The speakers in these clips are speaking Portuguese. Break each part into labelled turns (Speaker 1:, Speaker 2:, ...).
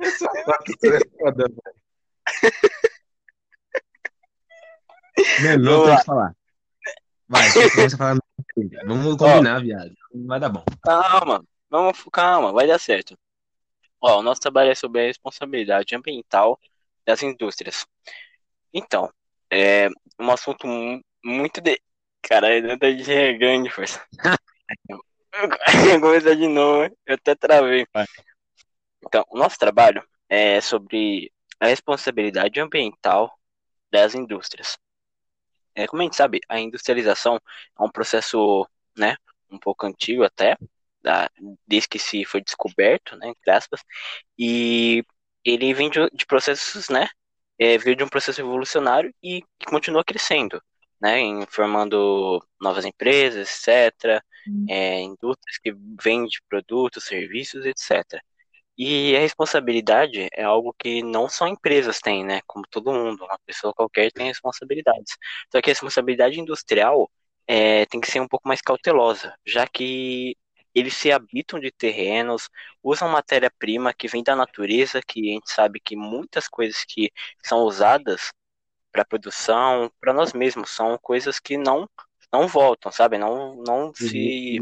Speaker 1: Essa foto é foda, velho. Mano, não
Speaker 2: Vamos
Speaker 1: tem que falar. Vai, começa a falar. Vamos combinar, viado. Vai dar bom.
Speaker 2: Calma, vamos, calma, vai dar certo. Ó, o nosso trabalho é sobre a responsabilidade ambiental das indústrias. Então, é um assunto mu- muito de. Caralho, tá grande, força. Vou começar de novo, eu até travei.
Speaker 1: Vai.
Speaker 2: Então, o nosso trabalho é sobre a responsabilidade ambiental das indústrias. É, como a gente sabe, a industrialização é um processo, né, um pouco antigo até, da, desde que se foi descoberto, né, entre aspas, e ele vem de, de processos, né, é, veio de um processo evolucionário e que continua crescendo, né, em formando novas empresas, etc., é, indústrias que vendem produtos, serviços, etc. E a responsabilidade é algo que não só empresas têm, né? Como todo mundo, uma pessoa qualquer tem responsabilidades. Só que a responsabilidade industrial é, tem que ser um pouco mais cautelosa, já que eles se habitam de terrenos, usam matéria-prima que vem da natureza, que a gente sabe que muitas coisas que são usadas para produção, para nós mesmos, são coisas que não não voltam, sabe? Não não se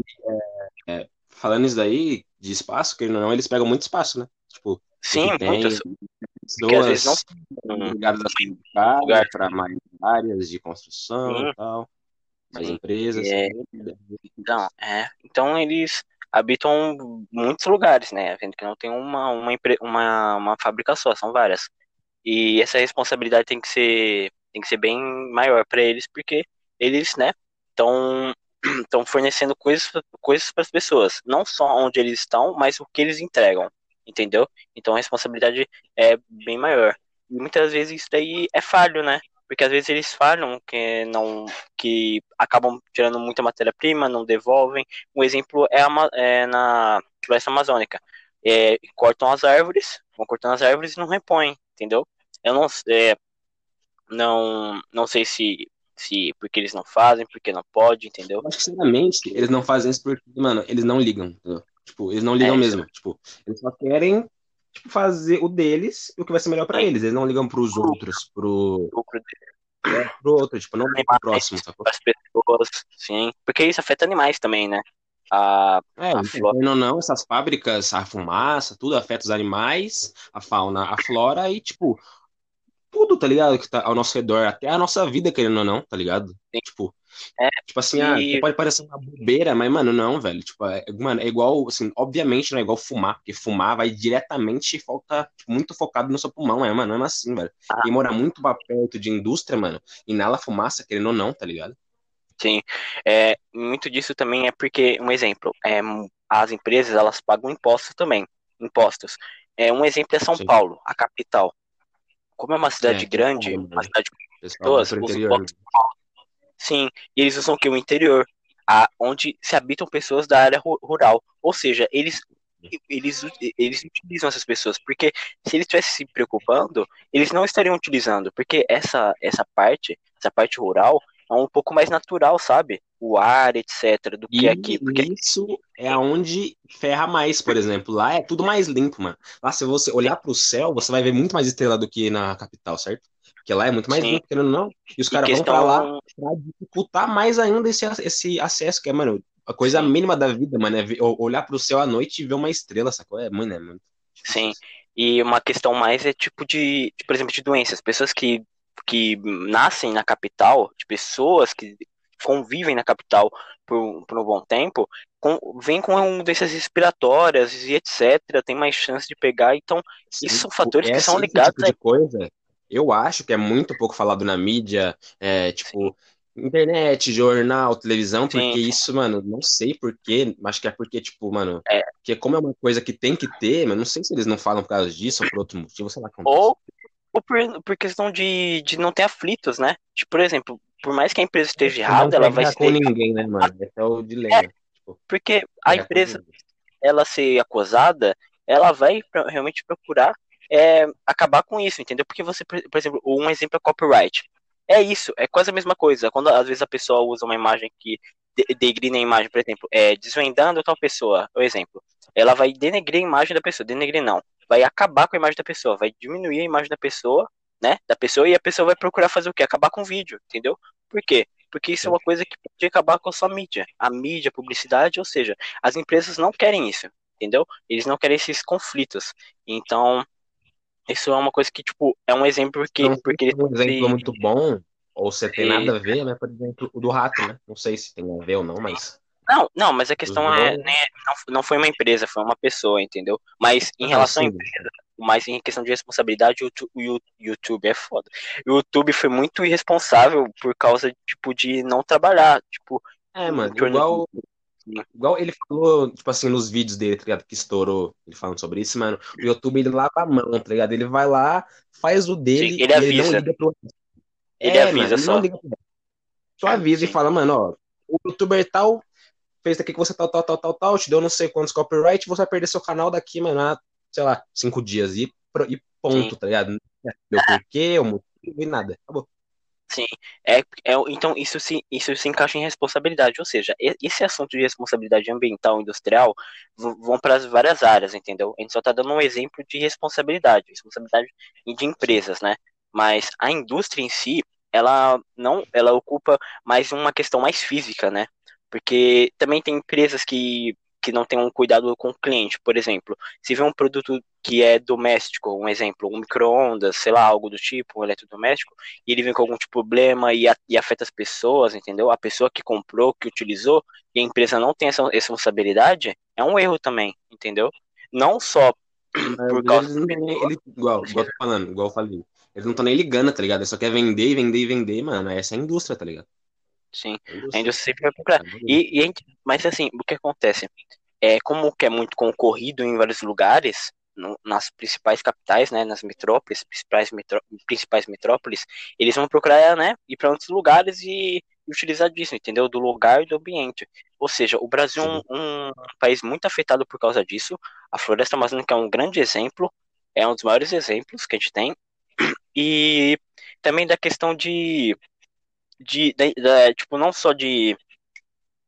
Speaker 1: Falando isso daí, de espaço, que não, eles pegam muito espaço, né? Tipo,
Speaker 2: sim, muitas que às vezes não
Speaker 1: pessoas ligadas a
Speaker 2: lugar.
Speaker 1: para mais áreas de construção
Speaker 2: Sim.
Speaker 1: e tal, mais
Speaker 2: Sim.
Speaker 1: empresas.
Speaker 2: É. Então, é. Então eles habitam muitos lugares, né? Vendo que não tem uma, uma, uma, uma fábrica só, são várias. E essa responsabilidade tem que ser, tem que ser bem maior para eles, porque eles, né, estão estão fornecendo coisas, coisas para as pessoas, não só onde eles estão, mas o que eles entregam, entendeu? Então a responsabilidade é bem maior. E muitas vezes isso daí é falho, né? Porque às vezes eles falham, que não que acabam tirando muita matéria-prima, não devolvem. Um exemplo é, a é na floresta amazônica. É, cortam as árvores, vão cortando as árvores e não repõem, entendeu? Eu não, é, não, não sei se, se porque eles não fazem, porque não pode, entendeu?
Speaker 1: Que, sinceramente, eles não fazem isso porque, mano, eles não ligam. entendeu? Tipo, eles não ligam
Speaker 2: É,
Speaker 1: mesmo. Tipo, eles só querem tipo, fazer o deles o que vai ser melhor pra
Speaker 2: Sim.
Speaker 1: eles. Eles não ligam pros outros, pro, é, pro outro, tipo, não pro próximo, sacou?
Speaker 2: para as pessoas, sim, porque isso afeta animais também, né? A,
Speaker 1: É,
Speaker 2: a flora,
Speaker 1: não, essas fábricas, a fumaça, tudo afeta os animais, a fauna, a flora e, tipo, tudo, tá ligado? Que tá ao nosso redor, até a nossa vida, querendo ou não, tá ligado?
Speaker 2: Sim.
Speaker 1: Tipo,
Speaker 2: É,
Speaker 1: tipo assim, ah,
Speaker 2: e-
Speaker 1: pode parecer uma bobeira, mas, mano, não, velho. Tipo, é, mano, é igual, assim, obviamente não é igual fumar, porque fumar vai diretamente e falta tipo, muito focado no seu pulmão, é, mano, não é assim, velho.
Speaker 2: Ah.
Speaker 1: Quem mora muito perto de indústria, mano, inala fumaça, querendo ou não, tá ligado?
Speaker 2: Sim, é, muito disso também é porque, um exemplo, é, as empresas elas pagam impostos também, impostos. É, um exemplo é São
Speaker 1: Sim.
Speaker 2: Paulo, a capital. Como é uma cidade
Speaker 1: É,
Speaker 2: grande, uma
Speaker 1: né?
Speaker 2: cidade com pessoas, os impostos Sim, e eles usam o que? O interior, a, onde se habitam pessoas da área ru- rural. Ou seja, eles, eles, eles utilizam essas pessoas, porque se eles estivessem se preocupando, eles não estariam utilizando, porque essa, essa parte, essa parte rural, é um pouco mais natural, sabe? O ar, etc., do que
Speaker 1: E
Speaker 2: aqui. Porque
Speaker 1: isso é aonde ferra mais, por exemplo. Lá é tudo mais limpo, mano. Lá, se você olhar pro céu, você vai ver muito mais estrela do que na capital, certo? Porque lá é muito mais
Speaker 2: Sim.
Speaker 1: limpo, querendo ou não. E os caras vão pra lá pra dificultar mais ainda esse, esse acesso, que é, mano, a coisa mínima da vida, mano, é ver- olhar pro céu à noite e ver uma estrela, sacou? É, mano, é muito.
Speaker 2: Sim. E uma questão mais é tipo de, de, por exemplo, de doenças. Pessoas que, que nascem na capital, de pessoas que convivem na capital por, por um bom tempo, com, vêm com doenças respiratórias e etc. Tem mais chance de pegar. Então, isso são fatores que são
Speaker 1: esse
Speaker 2: ligados
Speaker 1: tipo de coisa, eu acho que é muito pouco falado na mídia, é, tipo, internet, jornal, televisão,
Speaker 2: Sim,
Speaker 1: porque
Speaker 2: sim.
Speaker 1: isso, mano, não sei porquê, acho que é porque, tipo, mano,
Speaker 2: É.
Speaker 1: porque como é uma coisa que tem que ter, mas não sei se eles não falam por causa disso ou por outro motivo, sei lá como.
Speaker 2: Ou, ou por, por questão de, de não ter aflitos, né? Tipo, por exemplo, por mais que a empresa esteja errada, ela vai ser.
Speaker 1: ninguém, né, mano? Esse é o dilema. Tipo,
Speaker 2: Porque a empresa ela ser acusada, ela vai realmente procurar é, acabar com isso, entendeu? Porque você, por por exemplo, um exemplo é copyright. É isso, é quase a mesma coisa. Quando às vezes a pessoa usa uma imagem que degrina a imagem, por exemplo, é, desvendando tal pessoa, por exemplo, ela vai denegrir a imagem da pessoa, denegrir não, vai acabar com a imagem da pessoa, vai diminuir a imagem da pessoa, né, da pessoa, e a pessoa vai procurar fazer o quê? Acabar com o vídeo, entendeu? Por quê? Porque isso é uma coisa que pode acabar com a sua mídia, a mídia, a publicidade, ou seja, as empresas não querem isso, entendeu? Eles não querem esses conflitos, então... Isso é uma coisa que, tipo, é um exemplo porque...
Speaker 1: Não,
Speaker 2: porque
Speaker 1: um exemplo muito bom ou você tem nada a ver, né? Por exemplo, o do rato, né? Não sei se tem a ver ou não, mas.
Speaker 2: Não, não, mas a questão é, né, não, não foi uma empresa, foi uma pessoa, entendeu? Mas em ah, relação à empresa, mas em questão de responsabilidade, o YouTube é foda. O YouTube foi muito irresponsável por causa, tipo, de não trabalhar, tipo...
Speaker 1: É, mano, igual, igual ele falou, tipo assim, nos vídeos dele, tá ligado, que estourou, ele falando sobre isso, mano, o YouTube, ele lava a mão, tá ligado? Ele vai lá, faz o dele,
Speaker 2: Sim, ele avisa. ele não liga pro ele é, avisa mano, só. Liga,
Speaker 1: só avisa Sim. e fala, mano, ó, o youtuber tal fez aqui que você tal, tal, tal, tal, tal, te deu não sei quantos copyright, você vai perder seu canal daqui, mano, há, sei lá, cinco dias. E, e ponto, Sim. tá ligado? Não porquê, o motivo e nada. Acabou.
Speaker 2: Sim, é, é, então isso se, isso se encaixa em responsabilidade, ou seja, esse assunto de responsabilidade ambiental e industrial vão para várias áreas, entendeu? A gente só está dando um exemplo de responsabilidade, responsabilidade de empresas, né? Mas a indústria em si, ela não, ela ocupa mais uma questão mais física, né? Porque também tem empresas que, que não têm um cuidado com o cliente. Por exemplo, se vê um produto que é doméstico, um exemplo, um micro-ondas, sei lá, algo do tipo, um eletrodoméstico, e ele vem com algum tipo de problema e, a, e afeta as pessoas, entendeu? A pessoa que comprou, que utilizou, e a empresa não tem essa responsabilidade, é um erro também, entendeu? Não só por causa.
Speaker 1: Ele, ele, igual, igual tô falando, igual eu falei. Eles não estão nem ligando, tá ligado? Eles só quer vender, vender e vender, mano. Essa é a indústria, tá ligado?
Speaker 2: Sim, a indústria, sempre vai procurar. E, e, mas assim, o que acontece? É, como que é muito concorrido em vários lugares, no, nas principais capitais, né, nas metrópoles, principais, metró principais metrópoles, eles vão procurar, né, ir para outros lugares e, e utilizar disso, entendeu? Do lugar e do ambiente. Ou seja, o Brasil é um, um, país muito afetado por causa disso. A floresta amazônica é um grande exemplo, é um dos maiores exemplos que a gente tem. E também da questão de, de, de, de tipo, não só de,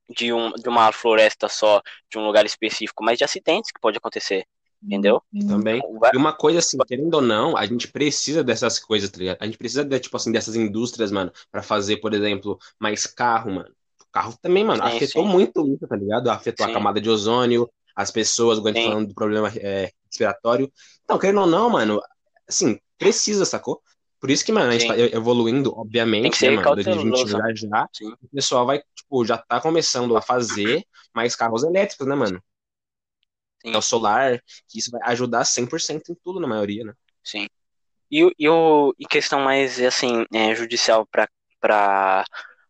Speaker 2: de, um, de uma floresta só, de um lugar específico, mas de acidentes que pode acontecer, entendeu?
Speaker 1: Também. E uma coisa assim, querendo ou não, a gente precisa dessas coisas, tá ligado? A gente precisa, de, tipo assim, dessas indústrias, mano, para fazer, por exemplo, mais carro, mano. O carro também, mano, sim, afetou sim. muito isso, tá ligado? Afetou sim. a camada de ozônio, as pessoas, o falando do problema é, respiratório. Então, querendo ou não, mano, assim, precisa, sacou? Por isso que, mano, a gente tá evoluindo, obviamente, né, mano, 2021 já já, Sim. o pessoal vai, tipo, já tá começando a fazer mais carros elétricos, né, mano? Sim. É o solar, que isso vai ajudar 100% em tudo, na maioria, né?
Speaker 2: Sim. E, e, o, e questão mais, assim, é, judicial pra, pra,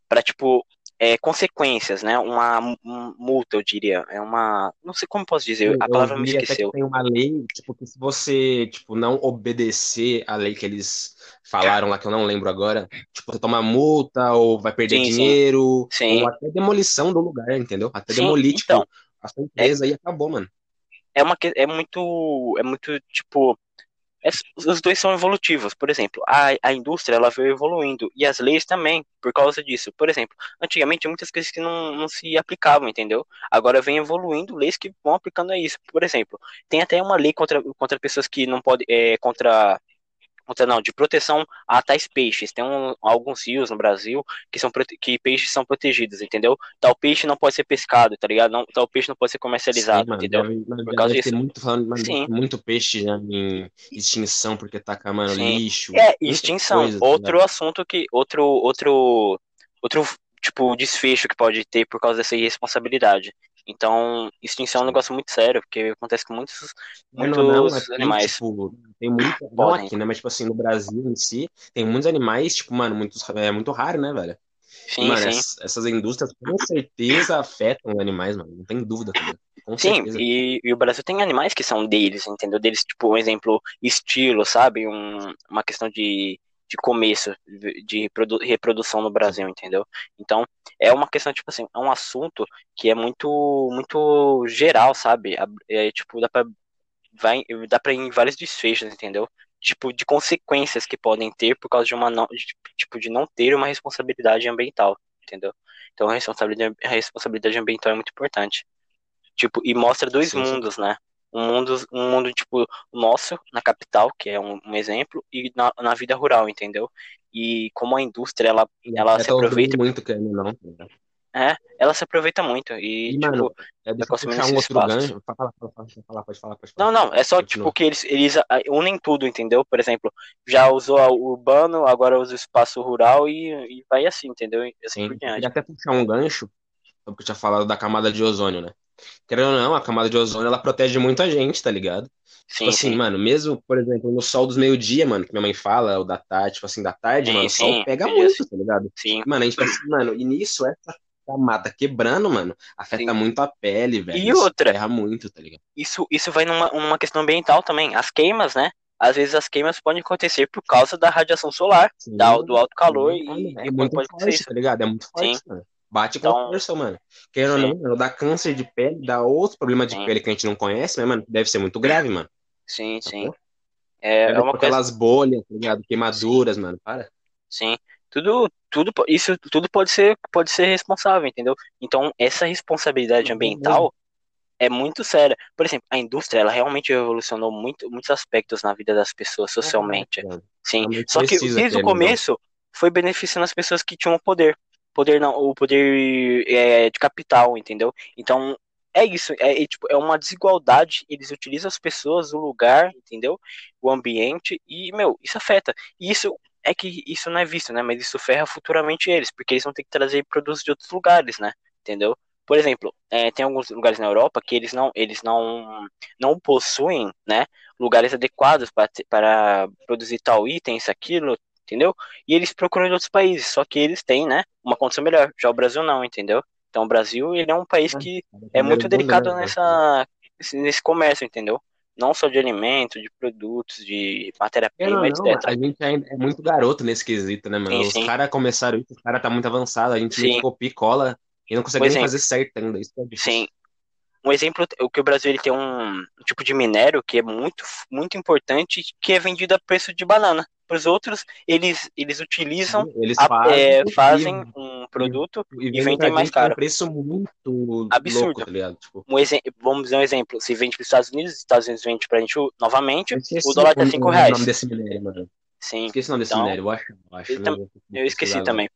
Speaker 2: pra, tipo, é, consequências, né? Uma multa, eu diria. É uma. Não sei como posso dizer, a palavra me esqueceu.
Speaker 1: tem uma lei, tipo, que se você tipo, não obedecer a lei que eles falaram lá, que eu não lembro agora, tipo, você toma multa, ou vai perder sim, dinheiro, sim. ou até demolição do lugar, entendeu? Até sim, demolir, tipo, então, a sua empresa é, aí acabou, mano.
Speaker 2: É uma é muito. É muito, tipo é, os dois são evolutivos. Por exemplo, a, a indústria ela veio evoluindo e as leis também por causa disso. Por exemplo, antigamente muitas coisas que não, não se aplicavam, entendeu? Agora vem evoluindo leis que vão aplicando a isso. Por exemplo, tem até uma lei contra, contra pessoas que não podem, é, contra não, de proteção a tais peixes. Tem um, alguns rios no Brasil que são que peixes são protegidos, entendeu? Tal peixe não pode ser pescado, tá ligado? Não, tal peixe não pode ser comercializado, Sim, entendeu?
Speaker 1: Deve, Por causa disso. Muito, Sim. muito peixe né, em extinção porque tá camando lixo.
Speaker 2: É, extinção. Coisa, tá outro tá assunto que outro outro outro tipo desfecho que pode ter por causa dessa irresponsabilidade. Então, extinção é um negócio muito sério, porque acontece com muitos, muitos não, não, aqui, animais.
Speaker 1: Tipo, tem muito, não aqui, né? Mas, tipo assim, no Brasil em si, tem muitos animais, tipo, mano, muitos, é muito raro, né, velho? Sim, mano, sim. Essas, essas, indústrias com certeza afetam os animais, mano. Não tem dúvida. Tá com
Speaker 2: sim, e, e, o Brasil tem animais que são deles, entendeu? Deles, tipo, um exemplo, estilo, sabe? Um, uma questão de de começo de reprodução no Brasil, entendeu? Então, é uma questão, tipo assim, é um assunto que é muito, muito geral, sabe? É, tipo, dá pra, vai, dá pra ir em vários desfechos, entendeu? Tipo, de consequências que podem ter por causa de uma, não, de, tipo, de não ter uma responsabilidade ambiental, entendeu? Então a responsabilidade, a responsabilidade ambiental é muito importante. Tipo, e mostra dois sim, mundos, sim. né? Um mundo, um mundo, tipo, nosso, na capital, que é um, um exemplo, e na, na vida rural, entendeu? E como a indústria, ela, ela se aproveita...
Speaker 1: muito, que não,
Speaker 2: é, ela se aproveita muito. E, e tipo, mano,
Speaker 1: é, deixa eu puxar um outro gancho. Fala, fala, fala, fala, pode falar, pode
Speaker 2: falar. Não, não, é só tipo que eles, eles unem tudo, entendeu? Por exemplo, já usou o urbano, agora usa o espaço rural e, e vai assim, entendeu? E assim
Speaker 1: Sim, por diante. até puxar um gancho, porque eu tinha falado da camada de ozônio, né? Querendo ou não, a camada de ozônio ela protege muito a gente, tá ligado? Sim, tipo assim, sim. mano, mesmo, por exemplo, no sol dos meio-dia, mano, que minha mãe fala, ou da tarde, tipo assim, da tarde, sim, mano, o sol pega muito, tá ligado?
Speaker 2: Sim.
Speaker 1: Mano, a gente pensa, mano, e nisso, essa camada quebrando, mano, afeta muito a pele, velho.
Speaker 2: E outra.
Speaker 1: Erra muito, tá ligado?
Speaker 2: Isso, isso vai numa uma questão ambiental também. As queimas, né? Às vezes as queimas podem acontecer por causa da radiação solar, da, do alto calor, e,
Speaker 1: é, muito pode forte, isso. tá ligado? É muito forte, Sim. Bate então, com força, mano. Querendo ou não, dá câncer de pele, dá outros problemas de sim. pele que a gente não conhece, mas, mano, deve ser muito grave, mano.
Speaker 2: Sim, tá sim.
Speaker 1: É, é uma aquelas coisa... bolhas, tá ligado? Queimaduras, sim. mano. Para.
Speaker 2: Sim. Tudo, tudo, isso tudo pode ser, pode ser responsável, entendeu? Então, essa responsabilidade ambiental é muito séria. Por exemplo, a indústria, ela realmente evolucionou muito, muitos aspectos na vida das pessoas socialmente. É, Sim. Só que desde o começo foi beneficiando as pessoas que tinham poder. Poder não, o poder é, de capital, entendeu? Então, é isso, é, é, tipo, é uma desigualdade, eles utilizam as pessoas, o lugar, entendeu? O ambiente, e, meu, isso afeta. E isso é que isso não é visto, né? Mas isso ferra futuramente eles, porque eles vão ter que trazer produtos de outros lugares, né? Entendeu? Por exemplo, é, tem alguns lugares na Europa que eles não, eles não, não possuem, né? Lugares adequados para, para produzir tal item, isso, aquilo, entendeu? E eles procuram em outros países, só que eles têm, né? Uma condição melhor. Já o Brasil não, entendeu? Então o Brasil ele é um país que é muito delicado né? nessa, nesse comércio, entendeu? não só de alimento, de produtos, de matéria-prima, etc.
Speaker 1: A gente é muito garoto nesse quesito, né, mano? Sim, os caras começaram isso, os caras tá muito avançado, a gente sim. copia e cola e não consegue nem fazer certo ainda. Isso é
Speaker 2: sim. Um exemplo, o que o Brasil ele tem um tipo de minério que é muito, muito importante, que é vendido a preço de banana para os outros, eles, eles utilizam, Sim, eles fazem, é, fazem um produto e, e vendem mais caro.
Speaker 1: Um preço muito
Speaker 2: absurdo.
Speaker 1: Louco, tá
Speaker 2: tipo... um vamos dizer um exemplo: se vende para os Estados Unidos, os Estados Unidos vende para a gente novamente, o dólar tá 5 reais. O
Speaker 1: nome desse minério, mano.
Speaker 2: Sim.
Speaker 1: Esqueci o nome desse então, minério, eu acho. Eu, acho,
Speaker 2: eu, eu, eu esqueci também.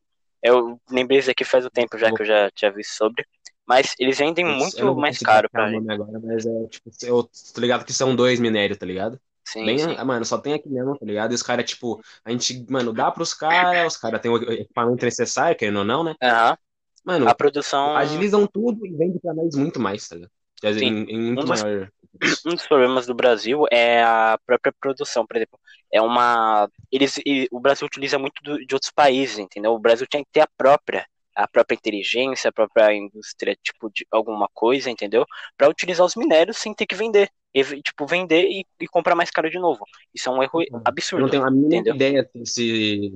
Speaker 2: Eu lembrei isso aqui faz um tempo já que eu já tinha visto sobre. Mas eles vendem muito mais caro pra gente.
Speaker 1: Agora, mas é, tipo, eu tô ligado que são dois minérios, tá ligado?
Speaker 2: Sim,
Speaker 1: Bem,
Speaker 2: sim.
Speaker 1: Mano, só tem aqui mesmo, tá ligado? E os caras, tipo, a gente, mano, dá pros caras, os caras têm o equipamento necessário, querendo ou não, né?
Speaker 2: Aham.
Speaker 1: Mano,
Speaker 2: a produção.
Speaker 1: Agilizam tudo e vendem pra nós muito mais, tá ligado? Em, em muito um dos, maior.
Speaker 2: Um dos problemas do Brasil é a própria produção, por exemplo. É uma. Eles, o Brasil utiliza muito do, de outros países, entendeu? O Brasil tinha que ter a própria a própria inteligência, a própria indústria, tipo, de alguma coisa, entendeu? Para utilizar os minérios sem ter que vender. Tipo, vender e, e, comprar mais caro de novo. Isso é um erro uhum. absurdo. Eu
Speaker 1: não tenho a mínima ideia se,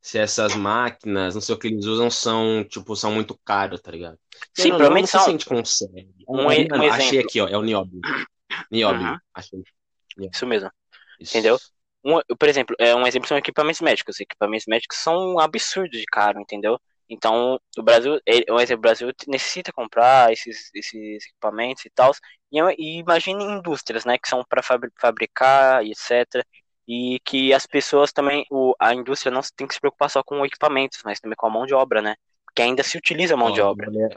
Speaker 1: se essas máquinas, não sei o que eles usam, são, tipo, são muito caros, tá ligado?
Speaker 2: Sim, não, provavelmente
Speaker 1: não
Speaker 2: são.
Speaker 1: Se a gente consegue. Um, um, exemplo. achei aqui, ó, é o Niobio. Niobio, uhum. achei.
Speaker 2: Isso mesmo. Isso. Entendeu? Um, por exemplo, é um exemplo são equipamentos médicos. Equipamentos médicos são um absurdo de caro, entendeu? Então, o Brasil, o Brasil necessita comprar esses, esses equipamentos e tal. E, e imagine indústrias, né, que são para fabricar e etc. E que as pessoas também, o, a indústria não tem que se preocupar só com equipamentos, mas também com a mão de obra, né? Porque ainda se utiliza a mão ó, de obra.
Speaker 1: Ler,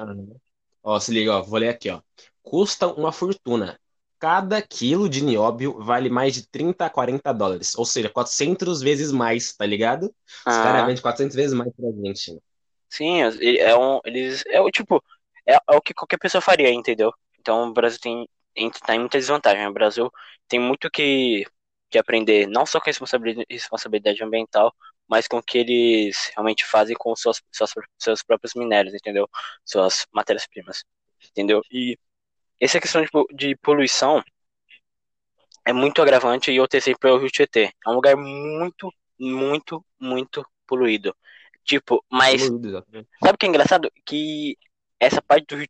Speaker 1: ó, se liga, ó, vou ler aqui, ó. Custa uma fortuna. Cada quilo de nióbio vale mais de 30 a 40 dólares. Ou seja, 400 vezes mais, tá ligado? Os ah. caras vendem 400 vezes mais pra gente. Né?
Speaker 2: Sim, é um, eles é o tipo é, é, o que qualquer pessoa faria, entendeu? Então o Brasil tem tá em muita desvantagem. O Brasil tem muito que, que aprender, não só com responsabilidade, responsabilidade ambiental, mas com o que eles realmente fazem com suas, suas seus próprios minérios, entendeu? Suas matérias-primas, entendeu? E essa questão de, de poluição é muito agravante e outro exemplo é o Rio Tietê. É um lugar muito, muito, muito poluído. Tipo, mas. Sabe o que é engraçado? Que essa parte do Rio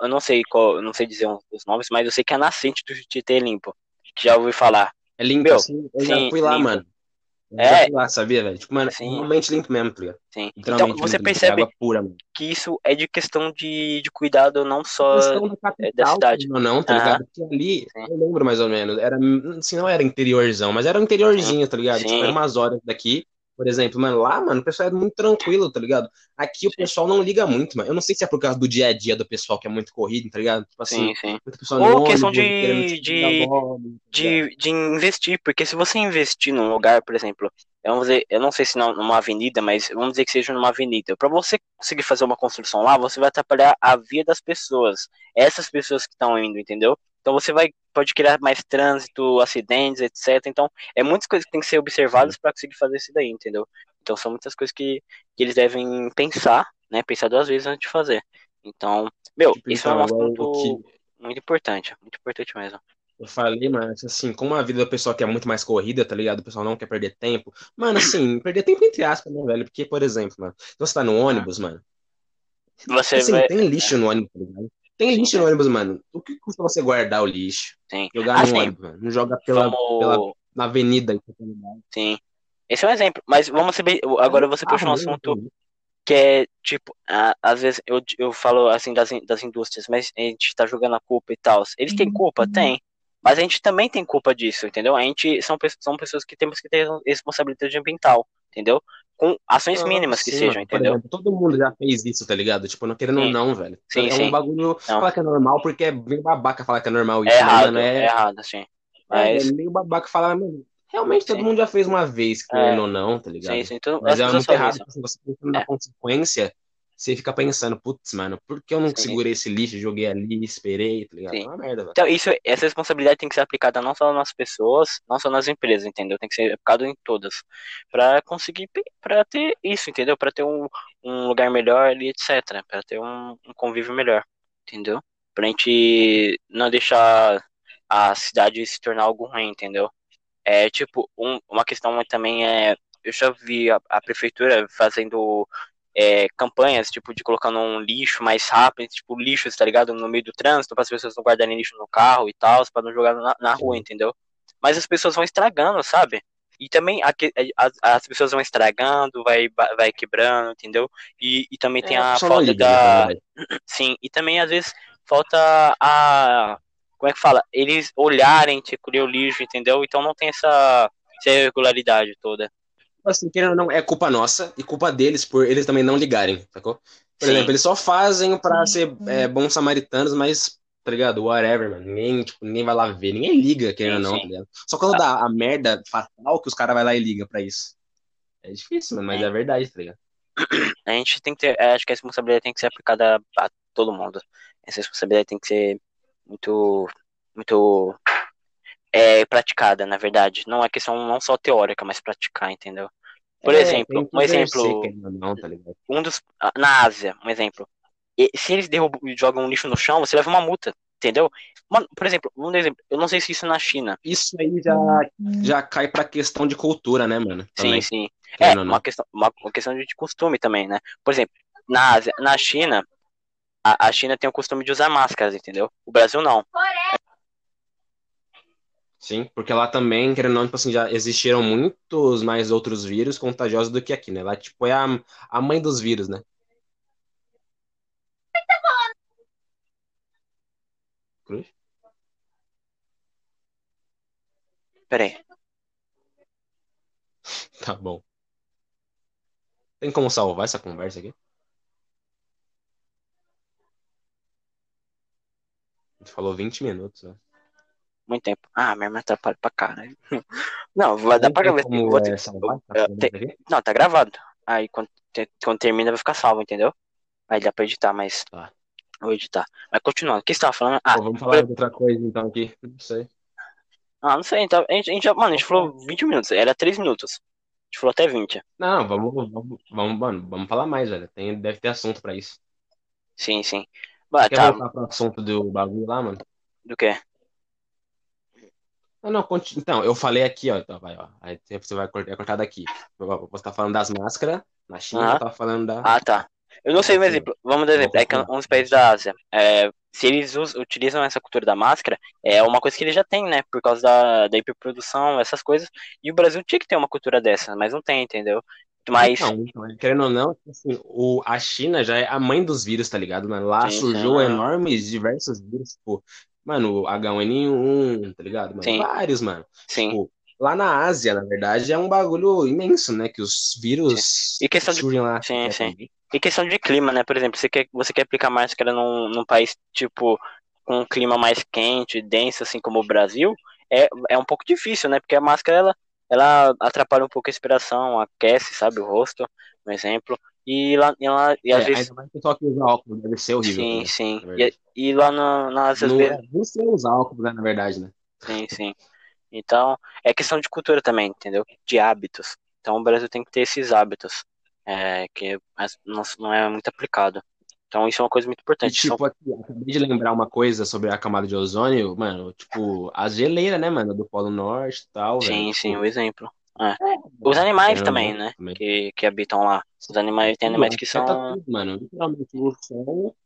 Speaker 2: Eu não sei qual, não sei dizer os nomes, mas eu sei que a nascente do Rio Tietê é limpo. Que já ouvi falar.
Speaker 1: É limpo, Meu, assim, eu sim, já fui lá, limpo. mano.
Speaker 2: É.
Speaker 1: Lá, sabia, velho? Tipo, mano, Sim. realmente limpo mesmo, tá ligado?
Speaker 2: Sim. Então você percebe pura, que isso é de questão de, de cuidado não só questão da, capital, da cidade.
Speaker 1: Não, não, tá ligado? Porque ali, Sim. eu lembro mais ou menos, era, assim, não era interiorzão, mas era um interiorzinho, tá ligado? Tipo, era umas horas daqui, por exemplo, mano, lá, mano, o pessoal é muito tranquilo, tá ligado? Aqui o pessoal não liga muito, mano. Eu não sei se é por causa do dia a dia do pessoal que é muito corrido, tá ligado?
Speaker 2: Tipo assim, sim, sim. Ou questão de, de, de, de investir, porque se você investir num lugar, por exemplo, vamos dizer, eu não sei se numa avenida, mas vamos dizer que seja numa avenida. Para você conseguir fazer uma construção lá, você vai atrapalhar a via das pessoas. Essas pessoas que estão indo, entendeu? Então você vai pode criar mais trânsito, acidentes, etc. Então, é muitas coisas que tem que ser observadas para conseguir fazer isso daí, entendeu? Então, são muitas coisas que, que eles devem pensar, né? Pensar duas vezes antes de fazer. Então, meu, tipo, isso é um então, assunto que... muito importante, muito importante mesmo.
Speaker 1: Eu falei, mano, assim, como a vida do pessoal quer muito mais corrida, tá ligado? O pessoal não quer perder tempo. Mano, assim, perder tempo entre aspas, né, velho? Porque, por exemplo, mano, se você tá no ônibus, mano.
Speaker 2: Você
Speaker 1: assim,
Speaker 2: vai...
Speaker 1: tem lixo no ônibus, tá ligado? Tem lixo no ônibus, mano. O que custa você guardar o lixo?
Speaker 2: Sim.
Speaker 1: Jogar assim, no ônibus, mano. Não joga pela, vamos... pela na avenida.
Speaker 2: Sim. Esse é um exemplo. Mas vamos saber. Agora você puxou um assunto que é, tipo, às vezes eu, eu falo assim das, das indústrias, mas a gente tá jogando a culpa e tal. Eles têm culpa? Uhum. Tem. Mas a gente também tem culpa disso, entendeu? A gente são, são pessoas que temos que ter responsabilidade ambiental, entendeu? com ações ah, mínimas que sim, sejam, entendeu? Exemplo,
Speaker 1: todo mundo já fez isso, tá ligado? Tipo, não querendo ou não, velho.
Speaker 2: Sim,
Speaker 1: é
Speaker 2: sim.
Speaker 1: um bagulho não. falar que é normal, porque é bem babaca falar que é normal
Speaker 2: isso, é errado, mano, é... é errado, sim. É,
Speaker 1: Mas... É, meio babaca falar, mano, realmente todo mundo já fez uma vez, querendo é. ou não, tá ligado?
Speaker 2: Sim, sim. Então,
Speaker 1: Mas é muito errado, assim, você pensando na é. consequência, você fica pensando, putz, mano, por que eu não Sim. segurei esse lixo, joguei ali, esperei, tá ligado? Sim. É uma merda, velho.
Speaker 2: Então, isso, essa responsabilidade tem que ser aplicada não só nas pessoas, não só nas empresas, entendeu? Tem que ser aplicado em todas. Pra conseguir, pra ter isso, entendeu? Pra ter um, um lugar melhor ali, etc. Pra ter um, um convívio melhor, entendeu? Pra gente não deixar a cidade se tornar algo ruim, entendeu? É, tipo, um, uma questão também é eu já vi a, a, prefeitura fazendo é, campanhas, tipo, de colocando um lixo mais rápido, tipo, lixo, tá ligado? No meio do trânsito, para as pessoas não guardarem lixo no carro e tal, para não jogar na, na, rua, entendeu? Mas as pessoas vão estragando, sabe? E também a, a, as pessoas vão estragando, vai, vai quebrando, entendeu? E, e também tem é, a falta da. Sim, e também às vezes falta a. Como é que fala? Eles olharem, tipo, o lixo, entendeu? Então não tem essa, essa irregularidade toda.
Speaker 1: Tipo assim, querendo ou não, é culpa nossa e culpa deles por eles também não ligarem, sacou? Por Sim. exemplo, eles só fazem pra ser é, bons samaritanos, mas, tá ligado? Whatever, mano. Ninguém, tipo, ninguém vai lá ver, ninguém liga, querendo ou não, tá ligado? Só quando dá a merda fatal que os caras vai lá e liga pra isso. É difícil, mano, mas é verdade, tá ligado?
Speaker 2: A gente tem que ter, acho que a responsabilidade tem que ser aplicada a todo mundo. Essa responsabilidade tem que ser muito, muito é, praticada, na verdade. Não é questão não só teórica, mas praticar, entendeu? Por é, exemplo, um exemplo, não, tá um dos na Ásia, um exemplo. Se eles derrubam, jogam um lixo no chão, você leva uma multa, entendeu? Mano, por exemplo, um exemplo, eu não sei se isso é na China.
Speaker 1: Isso aí já, já cai pra questão de cultura, né, mano?
Speaker 2: Também. Sim, sim. É, não, uma, questão, uma, uma questão de costume também, né? Por exemplo, na Ásia, na China, a, a China tem o costume de usar máscaras, entendeu? O Brasil não.
Speaker 1: Sim, porque lá também, querendo ou não, tipo assim, já existiram muitos mais outros vírus contagiosos do que aqui, né? Lá, tipo, é a, a mãe dos vírus, né?
Speaker 2: Cruz? Peraí.
Speaker 1: Tá bom. Tem como salvar essa conversa aqui? A gente falou 20 minutos, né?
Speaker 2: Muito tempo. Ah, minha irmã atrapalha pra caralho. Não, vai dar pra gravar. Vou ter... salvar, tá. Não, tá gravado. Aí quando, quando termina vai ficar salvo, entendeu? Aí dá pra editar, mas. Tá. Vou editar. Mas continuando, o que você tava falando?
Speaker 1: Ah, Pô, vamos falar de outra coisa então aqui. Não sei.
Speaker 2: Ah, não sei. Então, a, gente, a gente já, mano, a gente falou 20 minutos. Era 3 minutos. A gente falou até 20.
Speaker 1: Não, vamos, vamos, vamos, mano, vamos falar mais, velho. Tem, deve ter assunto pra isso.
Speaker 2: Sim, sim.
Speaker 1: Bah, Quer tá... voltar pro assunto do bagulho lá, mano?
Speaker 2: Do quê?
Speaker 1: Não, não, então, eu falei aqui, ó, então, vai, ó, aí você vai cortar, cortar daqui. Você tá falando das máscaras, na China, ah. eu tava falando da...
Speaker 2: Ah, tá. Eu não sei um exemplo, vamos dar exemplo, é que uns países da Ásia, é, se eles usam, utilizam essa cultura da máscara, é uma coisa que eles já têm, né? Por causa da, da hiperprodução, essas coisas. E o Brasil tinha que ter uma cultura dessa, mas não tem, entendeu? Mas.
Speaker 1: Não, então, querendo ou não, assim, o, a China já é a mãe dos vírus, tá ligado? Mano? Lá sim, surgiu sim, enormes, diversos vírus, tipo, mano, H1N1, tá ligado? Mano? Sim. Vários, mano.
Speaker 2: Sim.
Speaker 1: Tipo, lá na Ásia, na verdade, é um bagulho imenso, né? Que os vírus
Speaker 2: e questão surgem de... lá. Sim, sim. E questão de clima, né? Por exemplo, você quer, você quer aplicar máscara num, num país, tipo, com um clima mais quente, denso, assim como o Brasil, é, é um pouco difícil, né? Porque a máscara, ela, ela atrapalha um pouco a respiração, aquece, sabe, o rosto, um exemplo. E lá, e, lá, e às é, vezes.
Speaker 1: Ainda mais pessoal que usa óculos, deve ser horrível.
Speaker 2: Sim, né? sim. E, e, lá na, nas
Speaker 1: no, vezes. Você usa óculos, né, na verdade, né?
Speaker 2: Sim, sim. Então, é questão de cultura também, entendeu? De hábitos. Então, o Brasil tem que ter esses hábitos, é, que não, não é muito aplicado. Então, isso é uma coisa muito importante.
Speaker 1: E, tipo, aqui, acabei de lembrar uma coisa sobre a camada de ozônio, mano, tipo, a geleira, né, mano, do Polo Norte e tal.
Speaker 2: Sim,
Speaker 1: velho,
Speaker 2: sim, tipo... o exemplo. É. É, Os animais também, né, também. Que, que habitam lá. Os animais, tem animais que são...
Speaker 1: Tudo, mano, literalmente, o sol...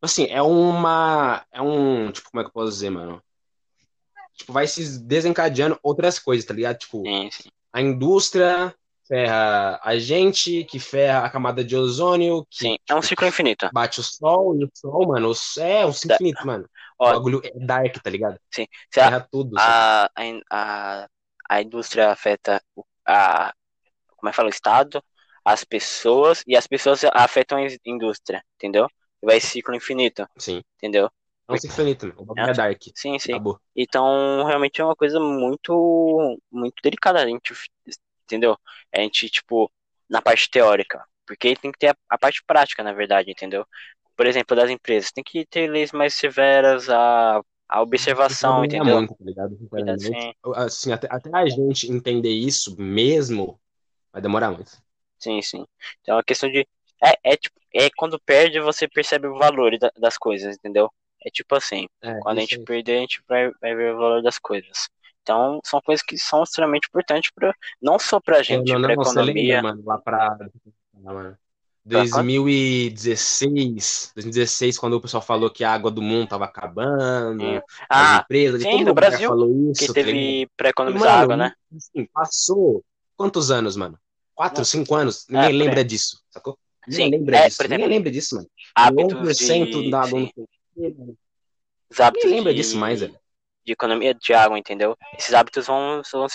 Speaker 1: Assim, é uma... É um... Tipo, como é que eu posso dizer, mano? tipo, vai se desencadeando outras coisas, tá ligado? Tipo,
Speaker 2: sim, sim.
Speaker 1: a indústria ferra a gente, que ferra a camada de ozônio. Que,
Speaker 2: sim, é um ciclo infinito.
Speaker 1: Bate o sol e o sol, mano. É um ciclo infinito, mano. Ó, o bagulho é dark, tá ligado?
Speaker 2: Sim.
Speaker 1: Ferra a, tudo.
Speaker 2: A, a, a indústria afeta a. Como é que fala? O Estado, as pessoas, e as pessoas afetam a indústria, entendeu? Vai ciclo infinito.
Speaker 1: Sim.
Speaker 2: Entendeu?
Speaker 1: É um infinito, o bagulho é dark.
Speaker 2: Sim, sim.
Speaker 1: Acabou.
Speaker 2: Então, realmente é uma coisa muito, muito delicada, a gente, entendeu? A gente, tipo, na parte teórica. Porque tem que ter a, a parte prática, na verdade, entendeu? Por exemplo, das empresas, tem que ter leis mais severas, a, a observação, entendeu? Muito, tá ligado?
Speaker 1: Assim, assim até, até a gente entender isso mesmo, vai demorar muito.
Speaker 2: Sim, sim. Então, a questão de. É, é, tipo, é quando perde, você percebe o valor das coisas, entendeu? É tipo assim, é, quando a gente perder, a gente vai, vai ver o valor das coisas. Então, são coisas que são extremamente importantes para não só pra gente, para economia. Lembra,
Speaker 1: mano, lá pra, 2016, 2016, quando o pessoal falou que a água do mundo tava acabando, sim.
Speaker 2: ah, as empresas, sim, no Brasil, falou isso, que teve tá para economizar água, né?
Speaker 1: Assim, passou quantos anos, mano? Quatro, cinco anos? Ninguém é, lembra disso, sacou? Ninguém sim, lembra é, disso. Exemplo, Ninguém lembra disso, mano.
Speaker 2: Hábitos de...
Speaker 1: da água.
Speaker 2: Os hábitos
Speaker 1: lembra
Speaker 2: de,
Speaker 1: disso mais, velho.
Speaker 2: de economia de água, entendeu? Esses hábitos vão, vão,